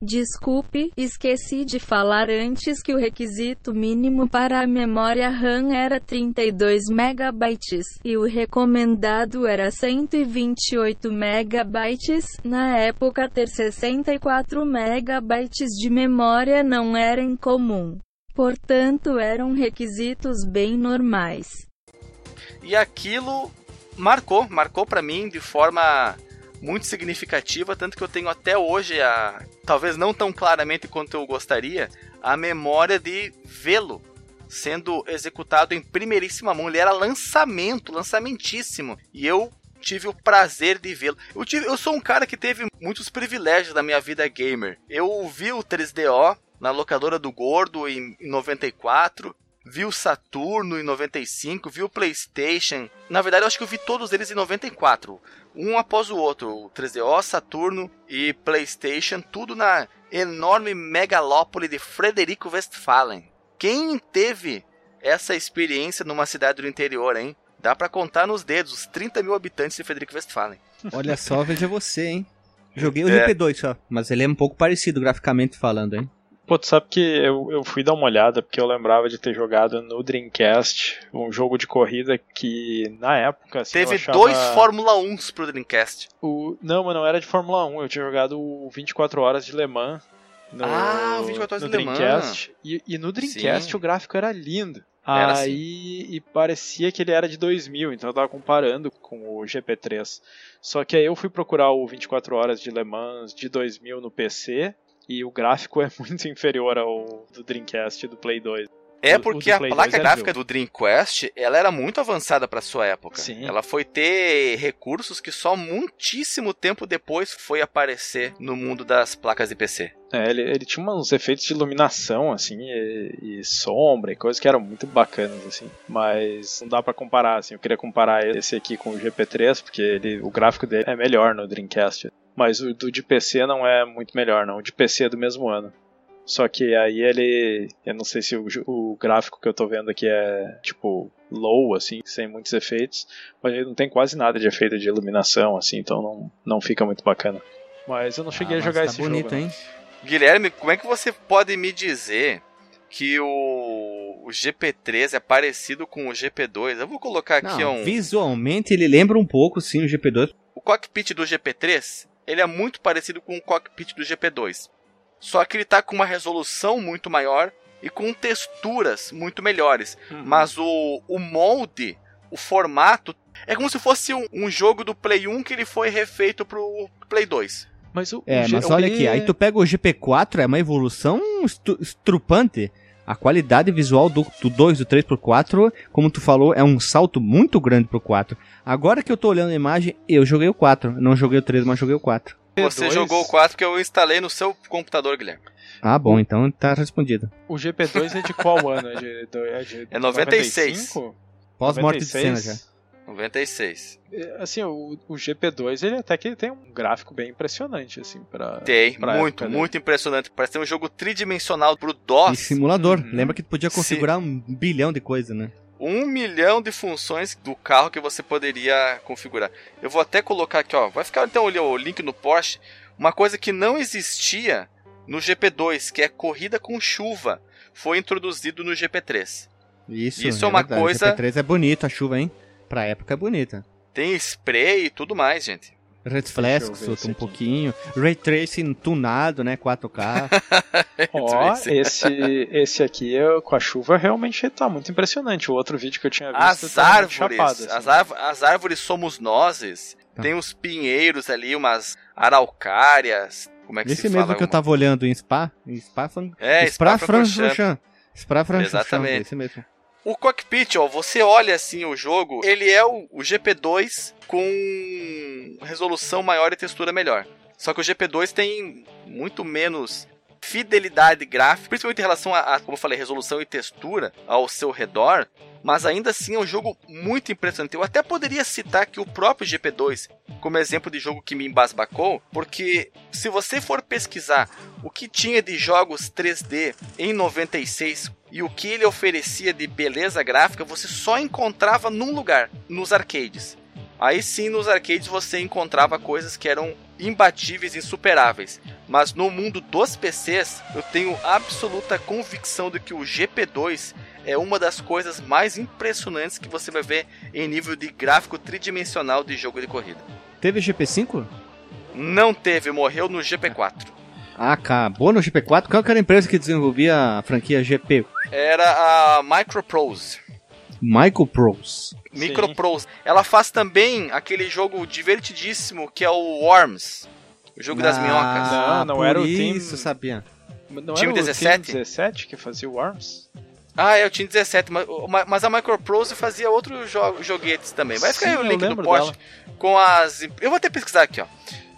Desculpe, esqueci de falar antes que o requisito mínimo para a memória RAM era 32 MB e o recomendado era 128 MB. Na época, ter 64 MB de memória não era incomum. Portanto, eram requisitos bem normais. E aquilo marcou, marcou para mim de forma muito significativa, tanto que eu tenho até hoje, a, talvez não tão claramente quanto eu gostaria, a memória de vê-lo sendo executado em primeiríssima mão. Ele era lançamento, lançamentíssimo. E eu tive o prazer de vê-lo. Eu, tive, eu sou um cara que teve muitos privilégios na minha vida gamer. Eu vi o 3DO na locadora do Gordo em, em 94 vi o Saturno em 95, vi o PlayStation. Na verdade, eu acho que eu vi todos eles em 94. Um após o outro. O 3DO, Saturno e PlayStation. Tudo na enorme megalópole de Frederico Westphalen. Quem teve essa experiência numa cidade do interior, hein? Dá para contar nos dedos os 30 mil habitantes de Frederico Westphalen. Olha só, veja você, hein? Joguei o é. GP2 só, mas ele é um pouco parecido graficamente falando, hein? Pô, tu sabe que eu, eu fui dar uma olhada porque eu lembrava de ter jogado no Dreamcast um jogo de corrida que na época. Assim, Teve achava... dois Fórmula 1 pro Dreamcast. O... Não, mas não era de Fórmula 1. Eu tinha jogado o 24 Horas de Le Mans. No, ah, o 24 Horas no de Le Mans. E, e no Dreamcast Sim. o gráfico era lindo. Era Aí assim. e parecia que ele era de 2000, então eu tava comparando com o GP3. Só que aí eu fui procurar o 24 Horas de Le Mans de 2000 no PC e o gráfico é muito inferior ao do Dreamcast do Play 2. É porque a placa é gráfica do Dreamcast, ela era muito avançada para sua época. Sim. Ela foi ter recursos que só muitíssimo tempo depois foi aparecer no mundo das placas de PC. É, ele, ele tinha uns efeitos de iluminação, assim, e, e, sombra e coisas que eram muito bacanas, assim. Mas não dá para comparar, assim. Eu queria comparar esse aqui com o GP3, porque ele, o gráfico dele é melhor no Dreamcast. Mas o do de PC não é muito melhor, não. O de PC é do mesmo ano. Só que aí ele. Eu não sei se o, o, gráfico que eu tô vendo aqui é tipo low, assim, sem muitos efeitos. Mas ele não tem quase nada de efeito de iluminação, assim, então não, não fica muito bacana. Mas eu não cheguei ah, a jogar tá esse bonito, jogo. Hein? Guilherme, como é que você pode me dizer que o, o GP3 é parecido com o GP2? Eu vou colocar aqui não, um. Visualmente ele lembra um pouco, sim, o GP2. O cockpit do GP3 ele é muito parecido com o cockpit do GP2. Só que ele está com uma resolução muito maior e com texturas muito melhores. Uhum. Mas o, o molde, o formato, é como se fosse um, um, jogo do Play 1 que ele foi refeito pro Play 2. Mas o, é, o mas olha aqui, aí tu pega o GP4, é uma evolução estrupante. A qualidade visual do, do 2, do 3 pro 4, como tu falou, é um salto muito grande pro 4. Agora que eu tô olhando a imagem, eu joguei o 4. Não joguei o 3, mas joguei o 4. Você jogou o 4 que eu instalei no seu computador, Guilherme. Ah, bom, então tá respondido. O GP2 é de qual ano? É de, é de é 96. Pós-morte de cena já. 96. É, assim, o, o, GP2 ele até que tem um gráfico bem impressionante, assim, pra. Tem, pra muito, época, muito impressionante. Parece ter um jogo tridimensional pro DOS. E simulador. Uhum. Lembra que tu podia configurar Sim. um bilhão de coisas, né? um milhão de funções do carro que você poderia configurar. Eu vou até colocar aqui, ó. Vai ficar então o link no Porsche. Uma coisa que não existia no GP2, que é corrida com chuva, foi introduzido no GP3. Isso, Isso é, é uma verdade. coisa. O GP3 é bonito, a chuva, hein? Pra época é bonita. Tem spray e tudo mais, gente. Red Flash solta um pouquinho. Ray Tracing tunado, né? 4K. Ó, esse, esse aqui com a chuva realmente tá muito impressionante. O outro vídeo que eu tinha visto. As tá árvores, chapado, assim. as, árvores as árvores somos nós. Tá. Tem os pinheiros ali, umas araucárias. Como é que esse se mesmo fala? que eu tava olhando em Spa, em Spa, é, Spa, Spa Francorchamps. Spa Francorchamps, Exatamente. esse mesmo. O cockpit, ó, você olha assim o jogo, ele é o, o GP2 com resolução maior e textura melhor. Só que o GP2 tem muito menos fidelidade gráfica, principalmente em relação a, a, como eu falei, resolução e textura ao seu redor, mas ainda assim é um jogo muito impressionante. Eu até poderia citar que o próprio GP2 como exemplo de jogo que me embasbacou, porque se você for pesquisar o que tinha de jogos 3D em 96 e o que ele oferecia de beleza gráfica, você só encontrava num lugar, nos arcades. Aí sim, nos arcades você encontrava coisas que eram imbatíveis e insuperáveis. Mas no mundo dos PCs, eu tenho absoluta convicção de que o GP2 é uma das coisas mais impressionantes que você vai ver em nível de gráfico tridimensional de jogo de corrida. Teve GP5? Não teve, morreu no GP4. Ah, acabou no GP4? Qual era a empresa que desenvolvia a franquia GP? Era a Microprose. Microprose. Microprose. Ela faz também aquele jogo divertidíssimo que é o Worms. O jogo ah, das minhocas. Não, não era o isso, Team... sabia. Não Time era 17? o Team 17 que fazia o Worms? Ah, é o Team 17, mas, mas a Microprose fazia outros jo joguetes também. Vai ficar aí o link do post com as. Eu vou até pesquisar aqui, ó.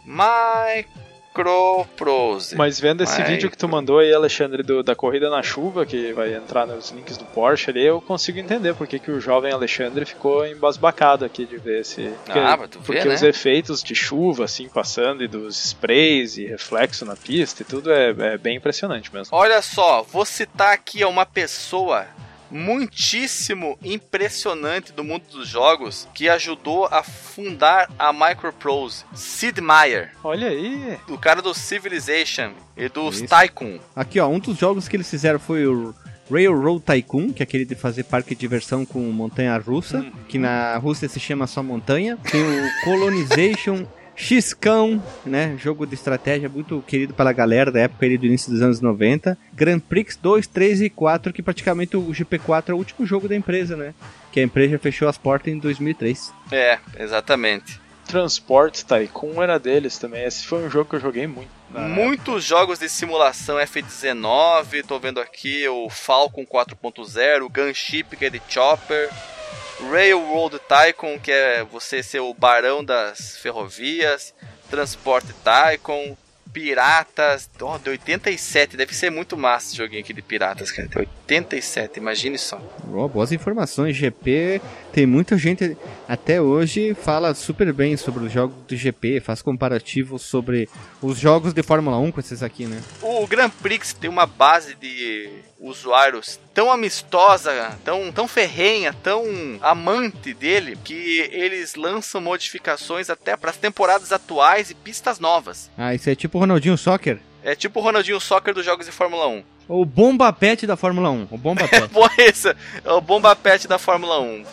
Microprose. Microprose. Mas vendo esse Micro... vídeo que tu mandou aí, Alexandre, do, da corrida na chuva, que vai entrar nos links do Porsche ali, eu consigo entender porque que o jovem Alexandre ficou embasbacado aqui de ver esse. Porque, ah, mas tu vê, porque né? os efeitos de chuva, assim, passando, e dos sprays e reflexo na pista e tudo é, é bem impressionante mesmo. Olha só, vou citar aqui uma pessoa muitíssimo impressionante do mundo dos jogos que ajudou a fundar a Microprose, Sid Meier. Olha aí. O cara do Civilization e dos Tycoon. Aqui, ó, um dos jogos que eles fizeram foi o Railroad Tycoon, que é aquele de fazer parque de diversão com montanha russa, hum. que na Rússia se chama só montanha. Tem o Colonization Xcão, né? Jogo de estratégia muito querido pela galera da época ali do início dos anos 90. Grand Prix 2, 3 e 4, que praticamente o GP4 é o último jogo da empresa, né? Que a empresa fechou as portas em 2003. É, exatamente. Transport Tycoon era deles também. Esse foi um jogo que eu joguei muito. Muitos época. jogos de simulação F-19, tô vendo aqui o Falcon 4.0, o Gunship que é de Chopper, Railroad Tycoon, que é você ser o barão das ferrovias, Transporte Tycoon, Piratas, oh, de 87, deve ser muito massa esse joguinho aqui de Piratas, cara. De 87, imagine só. Oh, boas informações, GP. Tem muita gente até hoje fala super bem sobre os jogos do GP, faz comparativos sobre os jogos de Fórmula 1 com esses aqui, né? O Grand Prix tem uma base de usuários tão amistosa, tão, tão ferrenha, tão amante dele, que eles lançam modificações até para as temporadas atuais e pistas novas. Ah, isso é tipo o Ronaldinho Soccer? É tipo o Ronaldinho Soccer dos jogos de Fórmula 1. O Bomba Pet da Fórmula 1. O Bomba Pet. é, isso, é o Bomba Pet da Fórmula 1.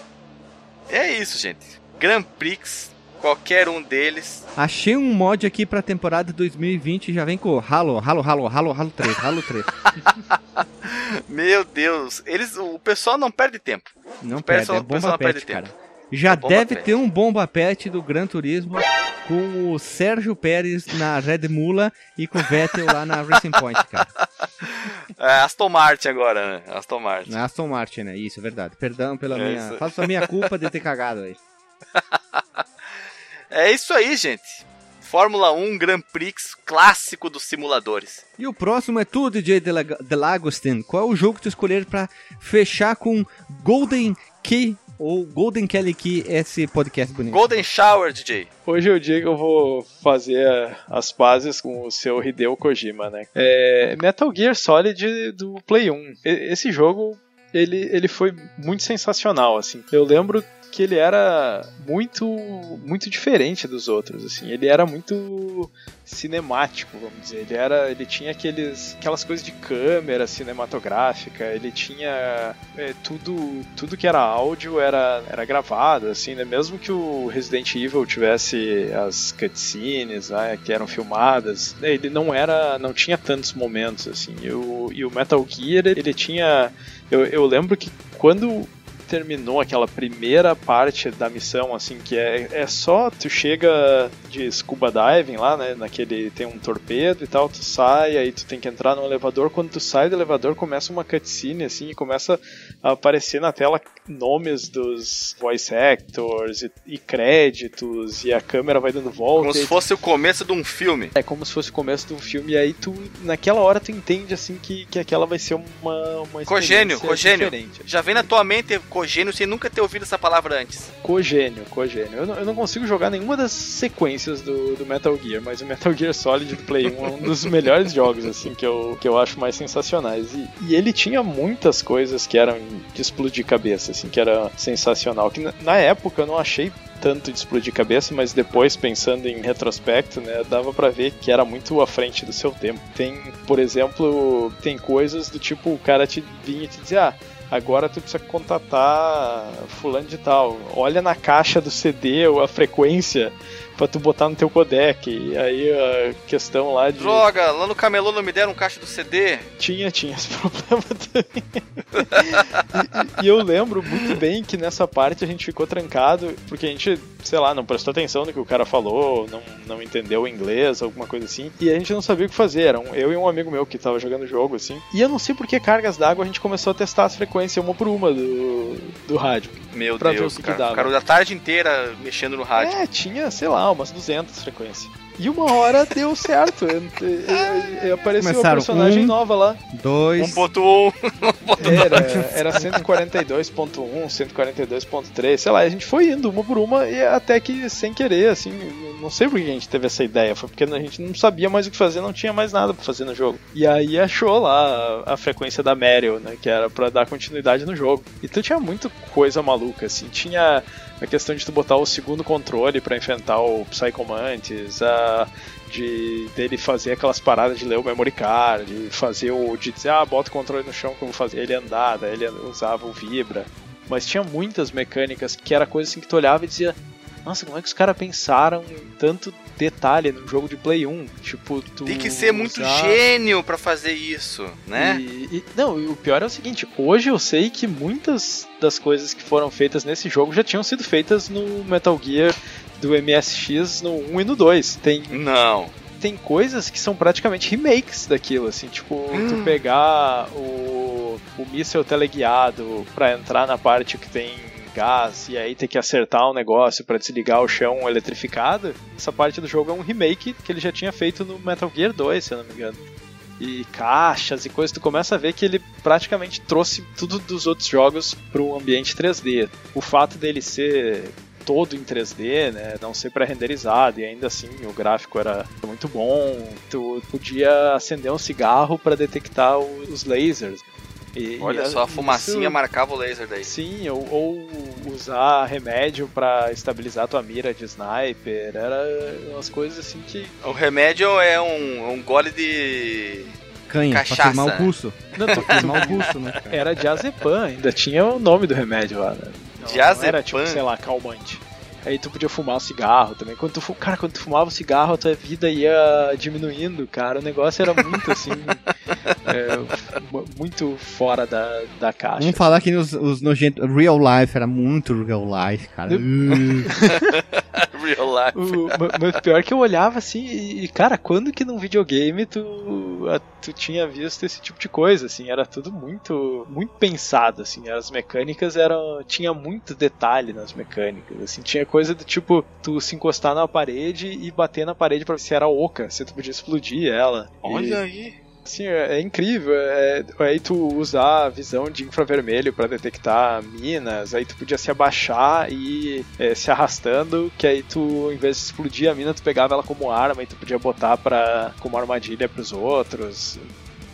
É isso, gente. Grand Prix qualquer um deles. Achei um mod aqui pra temporada 2020 já vem com Halo, Halo, Halo, Halo, Halo 3, Halo 3. Meu Deus, eles, o pessoal não perde tempo. Não perde, pessoal, é bomba pet, cara. Já é deve ter um bomba pet do Gran Turismo com o Sérgio Pérez na Red Mula e com o Vettel lá na Racing Point, cara. É Aston Martin agora, né? Aston Martin. Aston Martin, né? Isso, é verdade. Perdão pela é minha. Faço a minha culpa de ter cagado aí. É isso aí, gente. Fórmula 1 Grand Prix clássico dos simuladores. E o próximo é tu, DJ Delagostin. Qual é o jogo que tu escolher para fechar com Golden Key ou Golden Kelly Key esse podcast bonito? Golden Shower, DJ. Hoje é o dia que eu vou fazer as pazes com o seu Hideo Kojima, né? É Metal Gear Solid do Play 1. Esse jogo ele, ele foi muito sensacional, assim. Eu lembro que ele era muito muito diferente dos outros assim. Ele era muito cinemático vamos dizer. Ele era ele tinha aqueles aquelas coisas de câmera cinematográfica ele tinha é, tudo tudo que era áudio era era gravado assim né? Mesmo que o Resident Evil tivesse as cutscenes né, que eram filmadas ele não era não tinha tantos momentos assim. E o, e o Metal Gear ele tinha eu, eu lembro que quando terminou aquela primeira parte da missão, assim, que é, é só tu chega de scuba diving lá, né? Naquele tem um torpedo e tal, tu sai, aí tu tem que entrar no elevador. Quando tu sai do elevador, começa uma cutscene, assim, e começa a aparecer na tela nomes dos voice actors e, e créditos, e a câmera vai dando volta. Como se fosse o começo de um filme. É como se fosse o começo de um filme, e aí tu, naquela hora, tu entende, assim, que, que aquela vai ser uma, uma Cogênio, cogênio. Diferente. Já vem na tua mente cogênio sem nunca ter ouvido essa palavra antes. Cogênio, cogênio. Eu não, eu não consigo jogar nenhuma das sequências do, do Metal Gear, mas o Metal Gear Solid Play 1 é um dos melhores jogos, assim, que eu, que eu acho mais sensacionais. E, e ele tinha muitas coisas que eram de explodir cabeça, assim, que era sensacional. Que na, na época eu não achei tanto de explodir cabeça, mas depois, pensando em retrospecto, né, dava para ver que era muito à frente do seu tempo. Tem, por exemplo, tem coisas do tipo, o cara te vinha e te dizia, ah, agora tu precisa contatar fulano de tal. Olha na caixa do CD a frequência pra tu botar no teu codec. E aí a questão lá de. Droga, lá no camelô não me deram um caixa do CD? Tinha, tinha esse problema também. e, e, eu lembro muito bem que nessa parte a gente ficou trancado, porque a gente, sei lá, não prestou atenção no que o cara falou, não, não entendeu o inglês, alguma coisa assim. E a gente não sabia o que fazer. Era um, eu e um amigo meu que tava jogando o jogo, assim. E eu não sei por que cargas d'água a gente começou a testar as frequências uma por uma do, do rádio. Meu Deus, cara. O cara da tarde inteira mexendo no rádio. É, tinha, sei lá, umas 200 frequências. E uma hora deu certo. apareceu uma personagem um, nova lá. 2. 1.1. Era, era 142.1, 142.3, sei lá. A gente foi indo uma por uma e até que sem querer, assim. Não sei por que a gente teve essa ideia. Foi porque a gente não sabia mais o que fazer, não tinha mais nada pra fazer no jogo. E aí achou lá a, a frequência da Meryl, né? Que era para dar continuidade no jogo. Então tinha muita coisa maluca, assim. Tinha a questão de tu botar o segundo controle para enfrentar o Psycho Mantis, a de dele fazer aquelas paradas de ler o memory card, de fazer o de dizer, ah, bota o controle no chão que eu vou fazer ele andar, daí ele usava o vibra. Mas tinha muitas mecânicas que era coisa assim que tu olhava e dizia, nossa, como é que os caras pensaram em tanto detalhe num jogo de Play 1? Tipo, tu Tem que ser muito usar... gênio para fazer isso, né? E, e, não, o pior é o seguinte, hoje eu sei que muitas das coisas que foram feitas nesse jogo já tinham sido feitas no Metal Gear do MSX no 1 e no 2. Tem Não. Tem coisas que são praticamente remakes daquilo, assim, tipo, hum. tu pegar o, o míssel teleguiado para entrar na parte que tem gás e aí ter que acertar um negócio para desligar o chão eletrificado, essa parte do jogo é um remake que ele já tinha feito no Metal Gear 2, se eu não me engano. E caixas e coisas, tu começa a ver que ele praticamente trouxe tudo dos outros jogos para ambiente 3D. O fato dele ser todo em 3D, né, não ser pré-renderizado e ainda assim o gráfico era muito bom. Tu podia acender um cigarro para detectar os lasers. E, Olha só, a fumacinha isso, marcava o laser daí. Sim, ou, ou usar remédio para estabilizar tua mira de sniper. Era umas coisas assim que. O remédio é um, um gole de. Canha, Cachaça. pra o pulso. Não, pra o pulso, né? Cara? Era diazepam, ainda tinha o nome do remédio lá, né? Não, diazepam? Não era tipo, sei lá, calmante. Aí tu podia fumar um cigarro também. Quando tu, cara, quando tu fumava o cigarro, a tua vida ia diminuindo, cara. O negócio era muito assim. é, muito fora da, da caixa. Vamos falar que os, os nojentos. Real life era muito real life, cara. real life. O, mas pior que eu olhava assim e, cara, quando que num videogame tu, tu tinha visto esse tipo de coisa, assim, era tudo muito muito pensado, assim, as mecânicas eram, tinha muito detalhe nas mecânicas, assim, tinha coisa do tipo, tu se encostar na parede e bater na parede para ver se era oca, se tu podia explodir ela. Olha e... aí! Assim, é, é incrível. É, aí tu usar a visão de infravermelho para detectar minas, aí tu podia se abaixar e é, se arrastando, que aí tu, em vez de explodir a mina, tu pegava ela como arma e tu podia botar pra, como armadilha pros outros.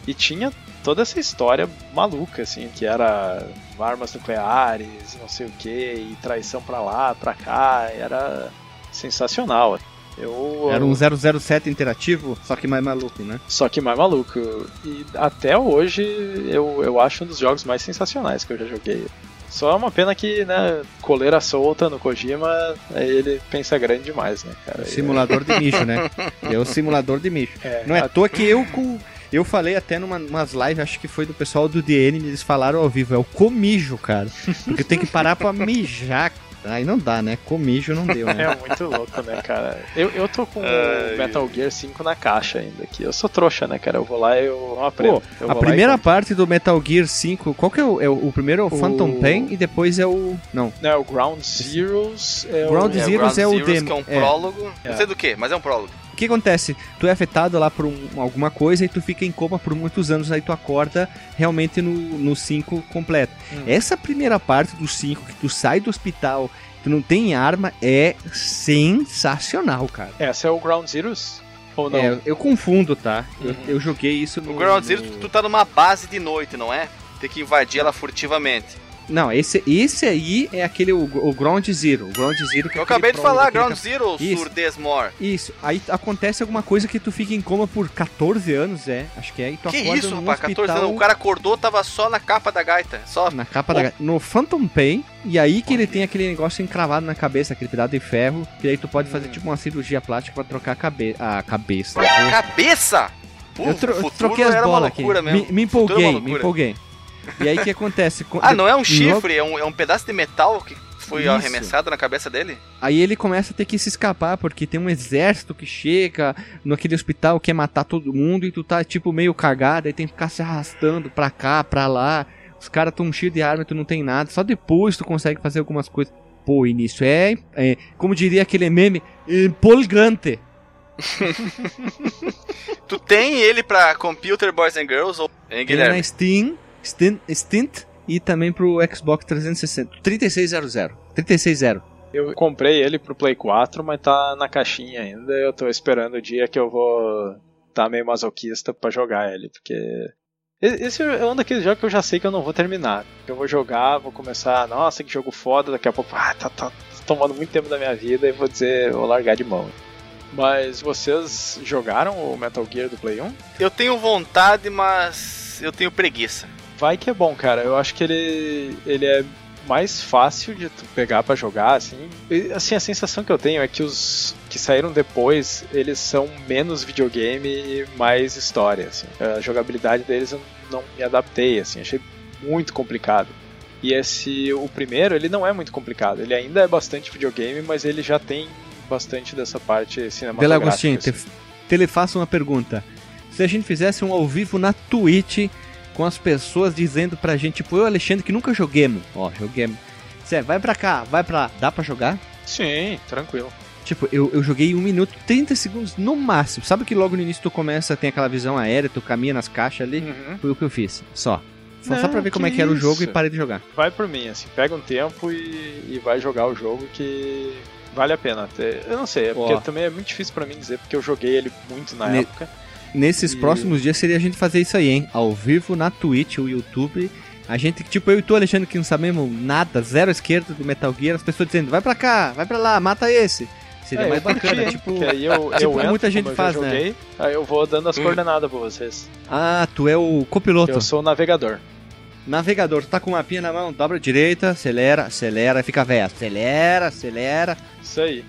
E tinha toda essa história maluca, assim, que era armas nucleares, não sei o que, e traição pra lá, pra cá, era sensacional. Eu, Era um 007 interativo, só que mais maluco, né? Só que mais maluco. E até hoje eu, eu acho um dos jogos mais sensacionais que eu já joguei. Só é uma pena que, né, coleira solta no Kojima, ele pensa grande demais, né, cara? Simulador de micho, né? É o simulador de micho. É, Não é à toa que eu com. Eu falei até numa umas lives, acho que foi do pessoal do DN, eles falaram ao vivo, é o comijo, cara. Porque tem que parar pra mijar, Aí não dá, né? Comijo não deu, né? É muito louco, né, cara? Eu, eu tô com o Metal Gear 5 na caixa ainda aqui. Eu sou trouxa, né, cara? Eu vou lá e eu não aprendo. Pô, eu a primeira parte do Metal Gear 5, qual que é o, é o, o primeiro é o, o Phantom Pain e depois é o... Não. Não, é o Ground Zeroes. É Ground o... Zeroes é, é o demo. que é um prólogo. É. Não sei do que, mas é um prólogo. O que acontece? Tu é afetado lá por um, alguma coisa e tu fica em coma por muitos anos, aí tu acorda realmente no 5 completo. Hum. Essa primeira parte do 5, que tu sai do hospital tu não tem arma, é sensacional, cara. Essa é o Ground Zeroes? Ou não? É, eu confundo, tá? Uhum. Eu, eu, joguei isso no. O Ground Zero, no... tu tá numa base de noite, não é? Tem que invadir ela furtivamente. Não, esse, esse aí é aquele, o, o Ground Zero. O Ground Zero que é Eu acabei de falar, Ground. Zero, Isso. Surdesmore. Isso, aí acontece alguma coisa que tu fica em coma por 14 anos, é. Acho que é. E tu Que acorda isso, rapaz, 14 hospital, anos. O cara acordou, tava só na capa da gaita. Só. Na capa da No Phantom Pain, e aí que ele tem aquele negócio encravado na cabeça, aquele pedaço de ferro, que aí tu pode fazer tipo uma cirurgia plástica pra trocar a, cabe a cabeça. Cabeça! Pô, Eu, tro troquei as bolas aqui. Me, mesmo. me é uma empolguei, me loucura. empolguei. E aí o que acontece? Ah, não é um chifre, é um, é um pedaço de metal que foi Isso. arremessado na cabeça dele? Aí ele começa a ter que se escapar, porque tem um exército que chega naquele hospital, quer matar todo mundo, e tu tá tipo meio cagado, aí tem que ficar se arrastando pra cá, pra lá. Os caras tão cheios de arma e tu não tem nada. Só depois tu consegue fazer algumas coisas. Pô, o início é, é como diria aquele meme, empolgante. Tu tem ele pra Computer Boys and Girls ou hein, Tem Guilherme? na Steam, Stint e também pro Xbox 360. 3600. 360. Eu comprei ele pro Play 4, mas tá na caixinha ainda. Eu tô esperando o dia que eu vou tá meio masoquista pra jogar ele, porque esse é um daqueles jogos que eu já sei que eu não vou terminar. Eu vou jogar, vou começar, nossa, que jogo foda, daqui a pouco, ah, tá, tá tomando muito tempo da minha vida e vou dizer, vou largar de mão. Mas vocês jogaram o Metal Gear do Play 1? Eu tenho vontade, mas eu tenho preguiça. Vai que é bom, cara. Eu acho que ele, ele é mais fácil de tu pegar pra jogar, assim. E, assim, a sensação que eu tenho é que os que saíram depois, eles são menos videogame e mais história, assim. A jogabilidade deles eu não me adaptei, assim. Achei muito complicado. E esse, o primeiro, ele não é muito complicado. Ele ainda é bastante videogame, mas ele já tem bastante dessa parte Bela cinematográfica. Agostinho, assim. te, te lhe faço uma pergunta. Se a gente fizesse um ao vivo na Twitch com as pessoas dizendo pra gente, tipo, eu, Alexandre, que nunca joguemos. Ó, joguemos. Zé, vai pra cá, vai pra lá. Dá pra jogar? Sim, tranquilo. Tipo, eu, eu joguei 1 minuto 30 segundos no máximo. Sabe que logo no início tu começa, tem aquela visão aérea, tu caminha nas caixas ali? Uhum. Foi o que eu fiz. Só. Só, só Não, pra ver como é que era o jogo e parei de jogar. vai por mim, assim, pega um tempo e, e vai jogar o jogo que vale a pena. Eu não sei, é porque Ó. também é muito difícil pra mim dizer, porque eu joguei ele muito na Ne- época. Nesses E- próximos dias seria a gente fazer isso aí, hein? Ao vivo na Twitch, o YouTube. A gente, tipo, eu e tu, Alexandre, que não sabemos nada, zero esquerda do Metal Gear, as pessoas dizendo, vai pra cá, vai pra lá, mata esse. Seria É, mais bacana, tipo. Que aí eu, tipo eu entro, muita gente faz, né? joguei, aí eu vou dando as Hum. coordenadas pra vocês. Ah, tu é o copiloto. Eu sou o navegador. Navegador, tu tá com o mapinha na mão, dobra a direita, acelera, acelera, fica velho. Acelera, acelera. Isso aí.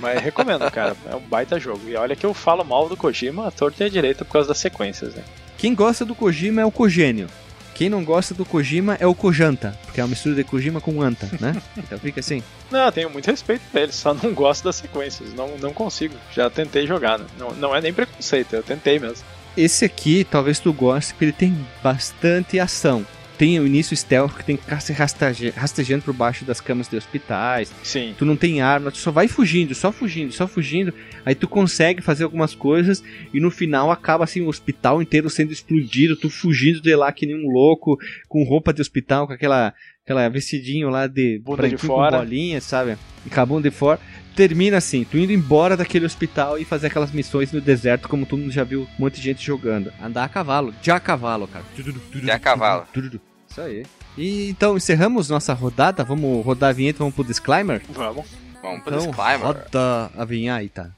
Mas recomendo, cara. É um baita jogo. E olha que eu falo mal do Kojima, a torta e a direita por causa das sequências, né? Quem gosta do Kojima é o Cogênio. Quem não gosta do Kojima é o Kojanta, porque é uma mistura de Kojima com Anta, né? Então fica assim. Não, eu tenho muito respeito pra ele, só não gosto das sequências. Não, não consigo. Já tentei jogar, né? Não, não é nem preconceito, eu tentei mesmo. Esse aqui, talvez tu goste, porque ele tem bastante ação. Tem o início stealth, que tem que ficar se rasteje- rastejando por baixo das camas de hospitais. Sim. Tu não tem arma, tu só vai fugindo, só fugindo, só fugindo. Aí tu consegue fazer algumas coisas e no final acaba assim o hospital inteiro sendo explodido, tu fugindo de lá que nem um louco, com roupa de hospital, com aquela, aquela vestidinho lá de Bunda de fora. com bolinha, sabe? E com a bunda de fora. Termina assim, tu indo embora daquele hospital e fazer aquelas missões no deserto, como todo mundo já viu um monte de gente jogando. Andar a cavalo, de a cavalo, cara. De a cavalo. Isso aí. E então encerramos nossa rodada, vamos rodar a vinheta, vamos pro disclaimer? Vamos. Vamos pro Então, disclaimer. roda a vinheta.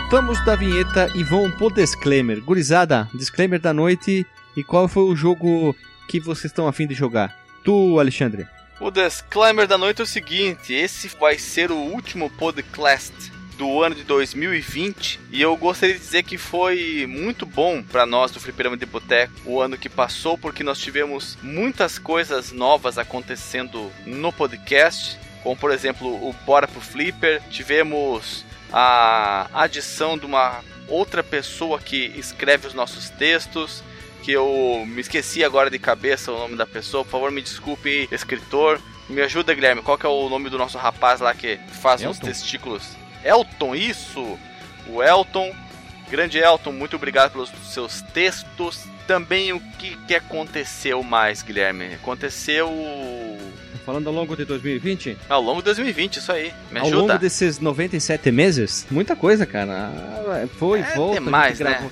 Voltamos da vinheta e vamos pro disclaimer. Gurizada, disclaimer da noite. E qual foi o jogo que vocês estão afim de jogar? Tu, Alexandre. O disclaimer da noite é o seguinte: esse vai ser o último podcast do ano de 2020 e eu gostaria de dizer que foi muito bom para nós do Fliperama de Boteco o ano que passou porque nós tivemos muitas coisas novas acontecendo no podcast, como por exemplo o Bora pro Flipper, tivemos a adição de uma outra pessoa que escreve os nossos textos, que eu me esqueci agora de cabeça o nome da pessoa, por favor me desculpe, escritor. Me ajuda, Guilherme, qual que é o nome do nosso rapaz lá que faz os Elton? testículos? Elton, isso! O Elton. Grande Elton, muito obrigado pelos seus textos. Também o que, que aconteceu mais, Guilherme? Aconteceu. Falando ao longo de 2020? Ao longo de 2020, isso aí. Me ao ajuda. longo desses 97 meses? Muita coisa, cara. Foi, É volta. demais, né?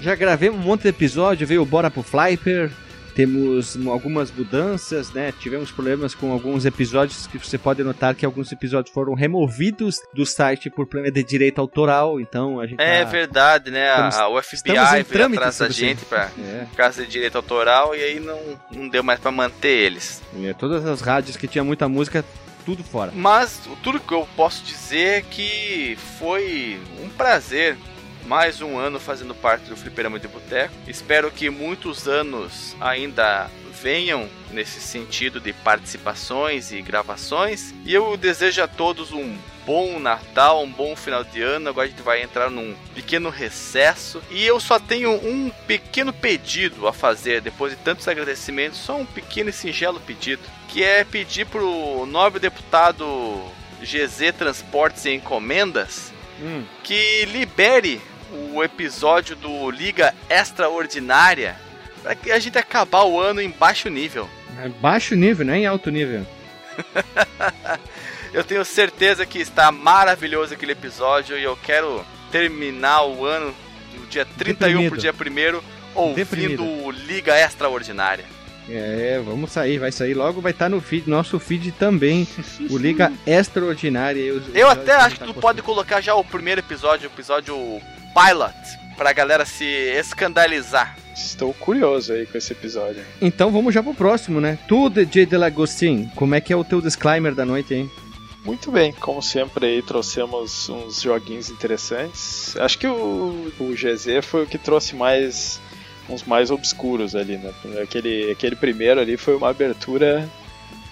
Já gravei um monte de episódio, veio o Bora pro Flyper. Temos algumas mudanças, né? Tivemos problemas com alguns episódios que você pode notar que alguns episódios foram removidos do site por problema de direito autoral. Então a gente É tá- verdade, né? Estamos- a, o estamos FBI em veio atrás da sobre gente pra É. casa de direito autoral e aí não, não deu mais pra manter eles. É, todas as rádios que tinha muita música, tudo fora. Mas tudo que eu posso dizer é que foi um prazer mais um ano fazendo parte do Fliperama de Boteco. Espero que muitos anos ainda venham nesse sentido de participações e gravações. E eu desejo a todos um bom Natal, um bom final de ano. Agora a gente vai entrar num pequeno recesso. E eu só tenho um pequeno pedido a fazer depois de tantos agradecimentos, só um pequeno e singelo pedido, que é pedir pro nobre deputado GZ Transportes e Encomendas Hum. que libere o episódio do Liga Extraordinária para que a gente acabar o ano em baixo nível. É baixo nível, não é em alto nível. Eu tenho certeza que está maravilhoso aquele episódio e eu quero terminar o ano do dia 31 pro dia 1 ouvindo Deprimido. o Liga Extraordinária. É, vamos sair, vai sair logo, vai estar no feed, nosso feed também, o Liga Extraordinária. Eu até acho que tá tu pode colocar já o primeiro episódio, o episódio Pilot, pra galera se escandalizar. Estou curioso aí com esse episódio. Então vamos já pro próximo, né? Tu, DJ Delagostin, como é que é o teu disclaimer da noite, hein? Muito bem, como sempre aí trouxemos uns joguinhos interessantes. Acho que o, o GZ foi o que trouxe mais uns mais obscuros ali, né? Aquele, aquele primeiro ali foi uma abertura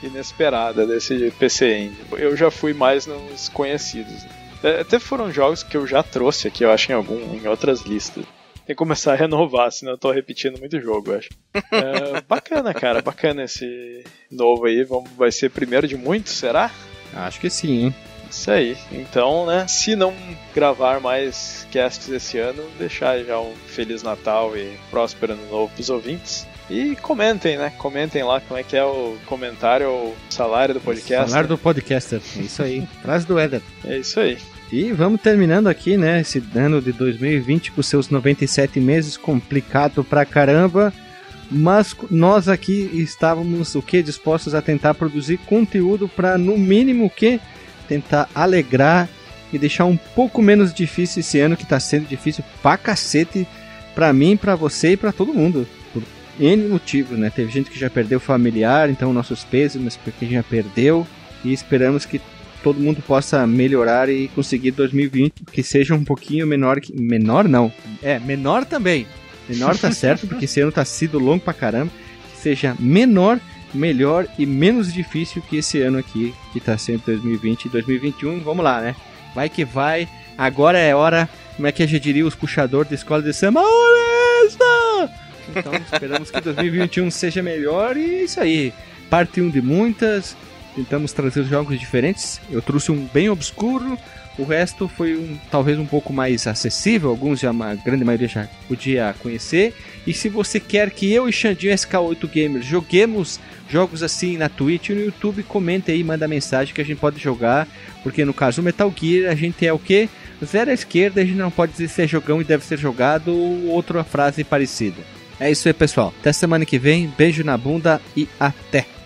inesperada desse PC Engine. Eu já fui mais nos conhecidos. É, Até foram jogos que eu já trouxe aqui, eu acho, em algum, em outras listas. Tem que começar a renovar, senão eu tô repetindo muito jogo, eu acho. É, bacana, cara, bacana esse novo aí. Vamos, vai ser primeiro de muitos, será? Acho que sim, hein? Isso aí. Então, né, se não gravar mais casts esse ano, deixar já um Feliz Natal e próspero ano novo pros ouvintes. E comentem, né? Comentem lá como é que é o comentário ou salário do podcast. Salário do podcaster, é isso aí. Frase do Éder. É isso aí. E vamos terminando aqui, né, esse ano de 2020 com seus 97 meses, complicado pra caramba. Mas nós aqui estávamos o que dispostos a tentar produzir conteúdo para no mínimo o que tentar alegrar e deixar um pouco menos difícil esse ano que tá sendo difícil pra cacete pra mim, pra você e pra todo mundo. N motivos, né? Teve gente que já perdeu familiar, então nossos pêsames porque já perdeu e esperamos que todo mundo possa melhorar e conseguir 2020 que seja um pouquinho menor que menor não. É, menor também. Menor tá certo, porque esse ano tá sido longo pra caramba. Que seja menor, melhor e menos difícil que esse ano aqui, que tá sendo 2020 e 2021. Vamos lá, né? Vai que vai. Agora é hora, como é que a gente diria, os puxadores da escola de samba. Honesta! Então esperamos que 2021 seja melhor e é isso aí. Parte 1 de muitas. Tentamos trazer jogos diferentes. Eu trouxe um bem obscuro. O resto foi um, talvez um pouco mais acessível. Alguns já, a grande maioria já podia conhecer. E se você quer que eu e Xandinho SK8 Gamers joguemos jogos assim na Twitch e no YouTube, comente aí, manda mensagem que a gente pode jogar. Porque no caso Metal Gear, a gente é o que? Zero à esquerda, a gente não pode dizer se é jogão e deve ser jogado ou outra frase parecida. É isso aí, pessoal. Até semana que vem. Beijo na bunda e até!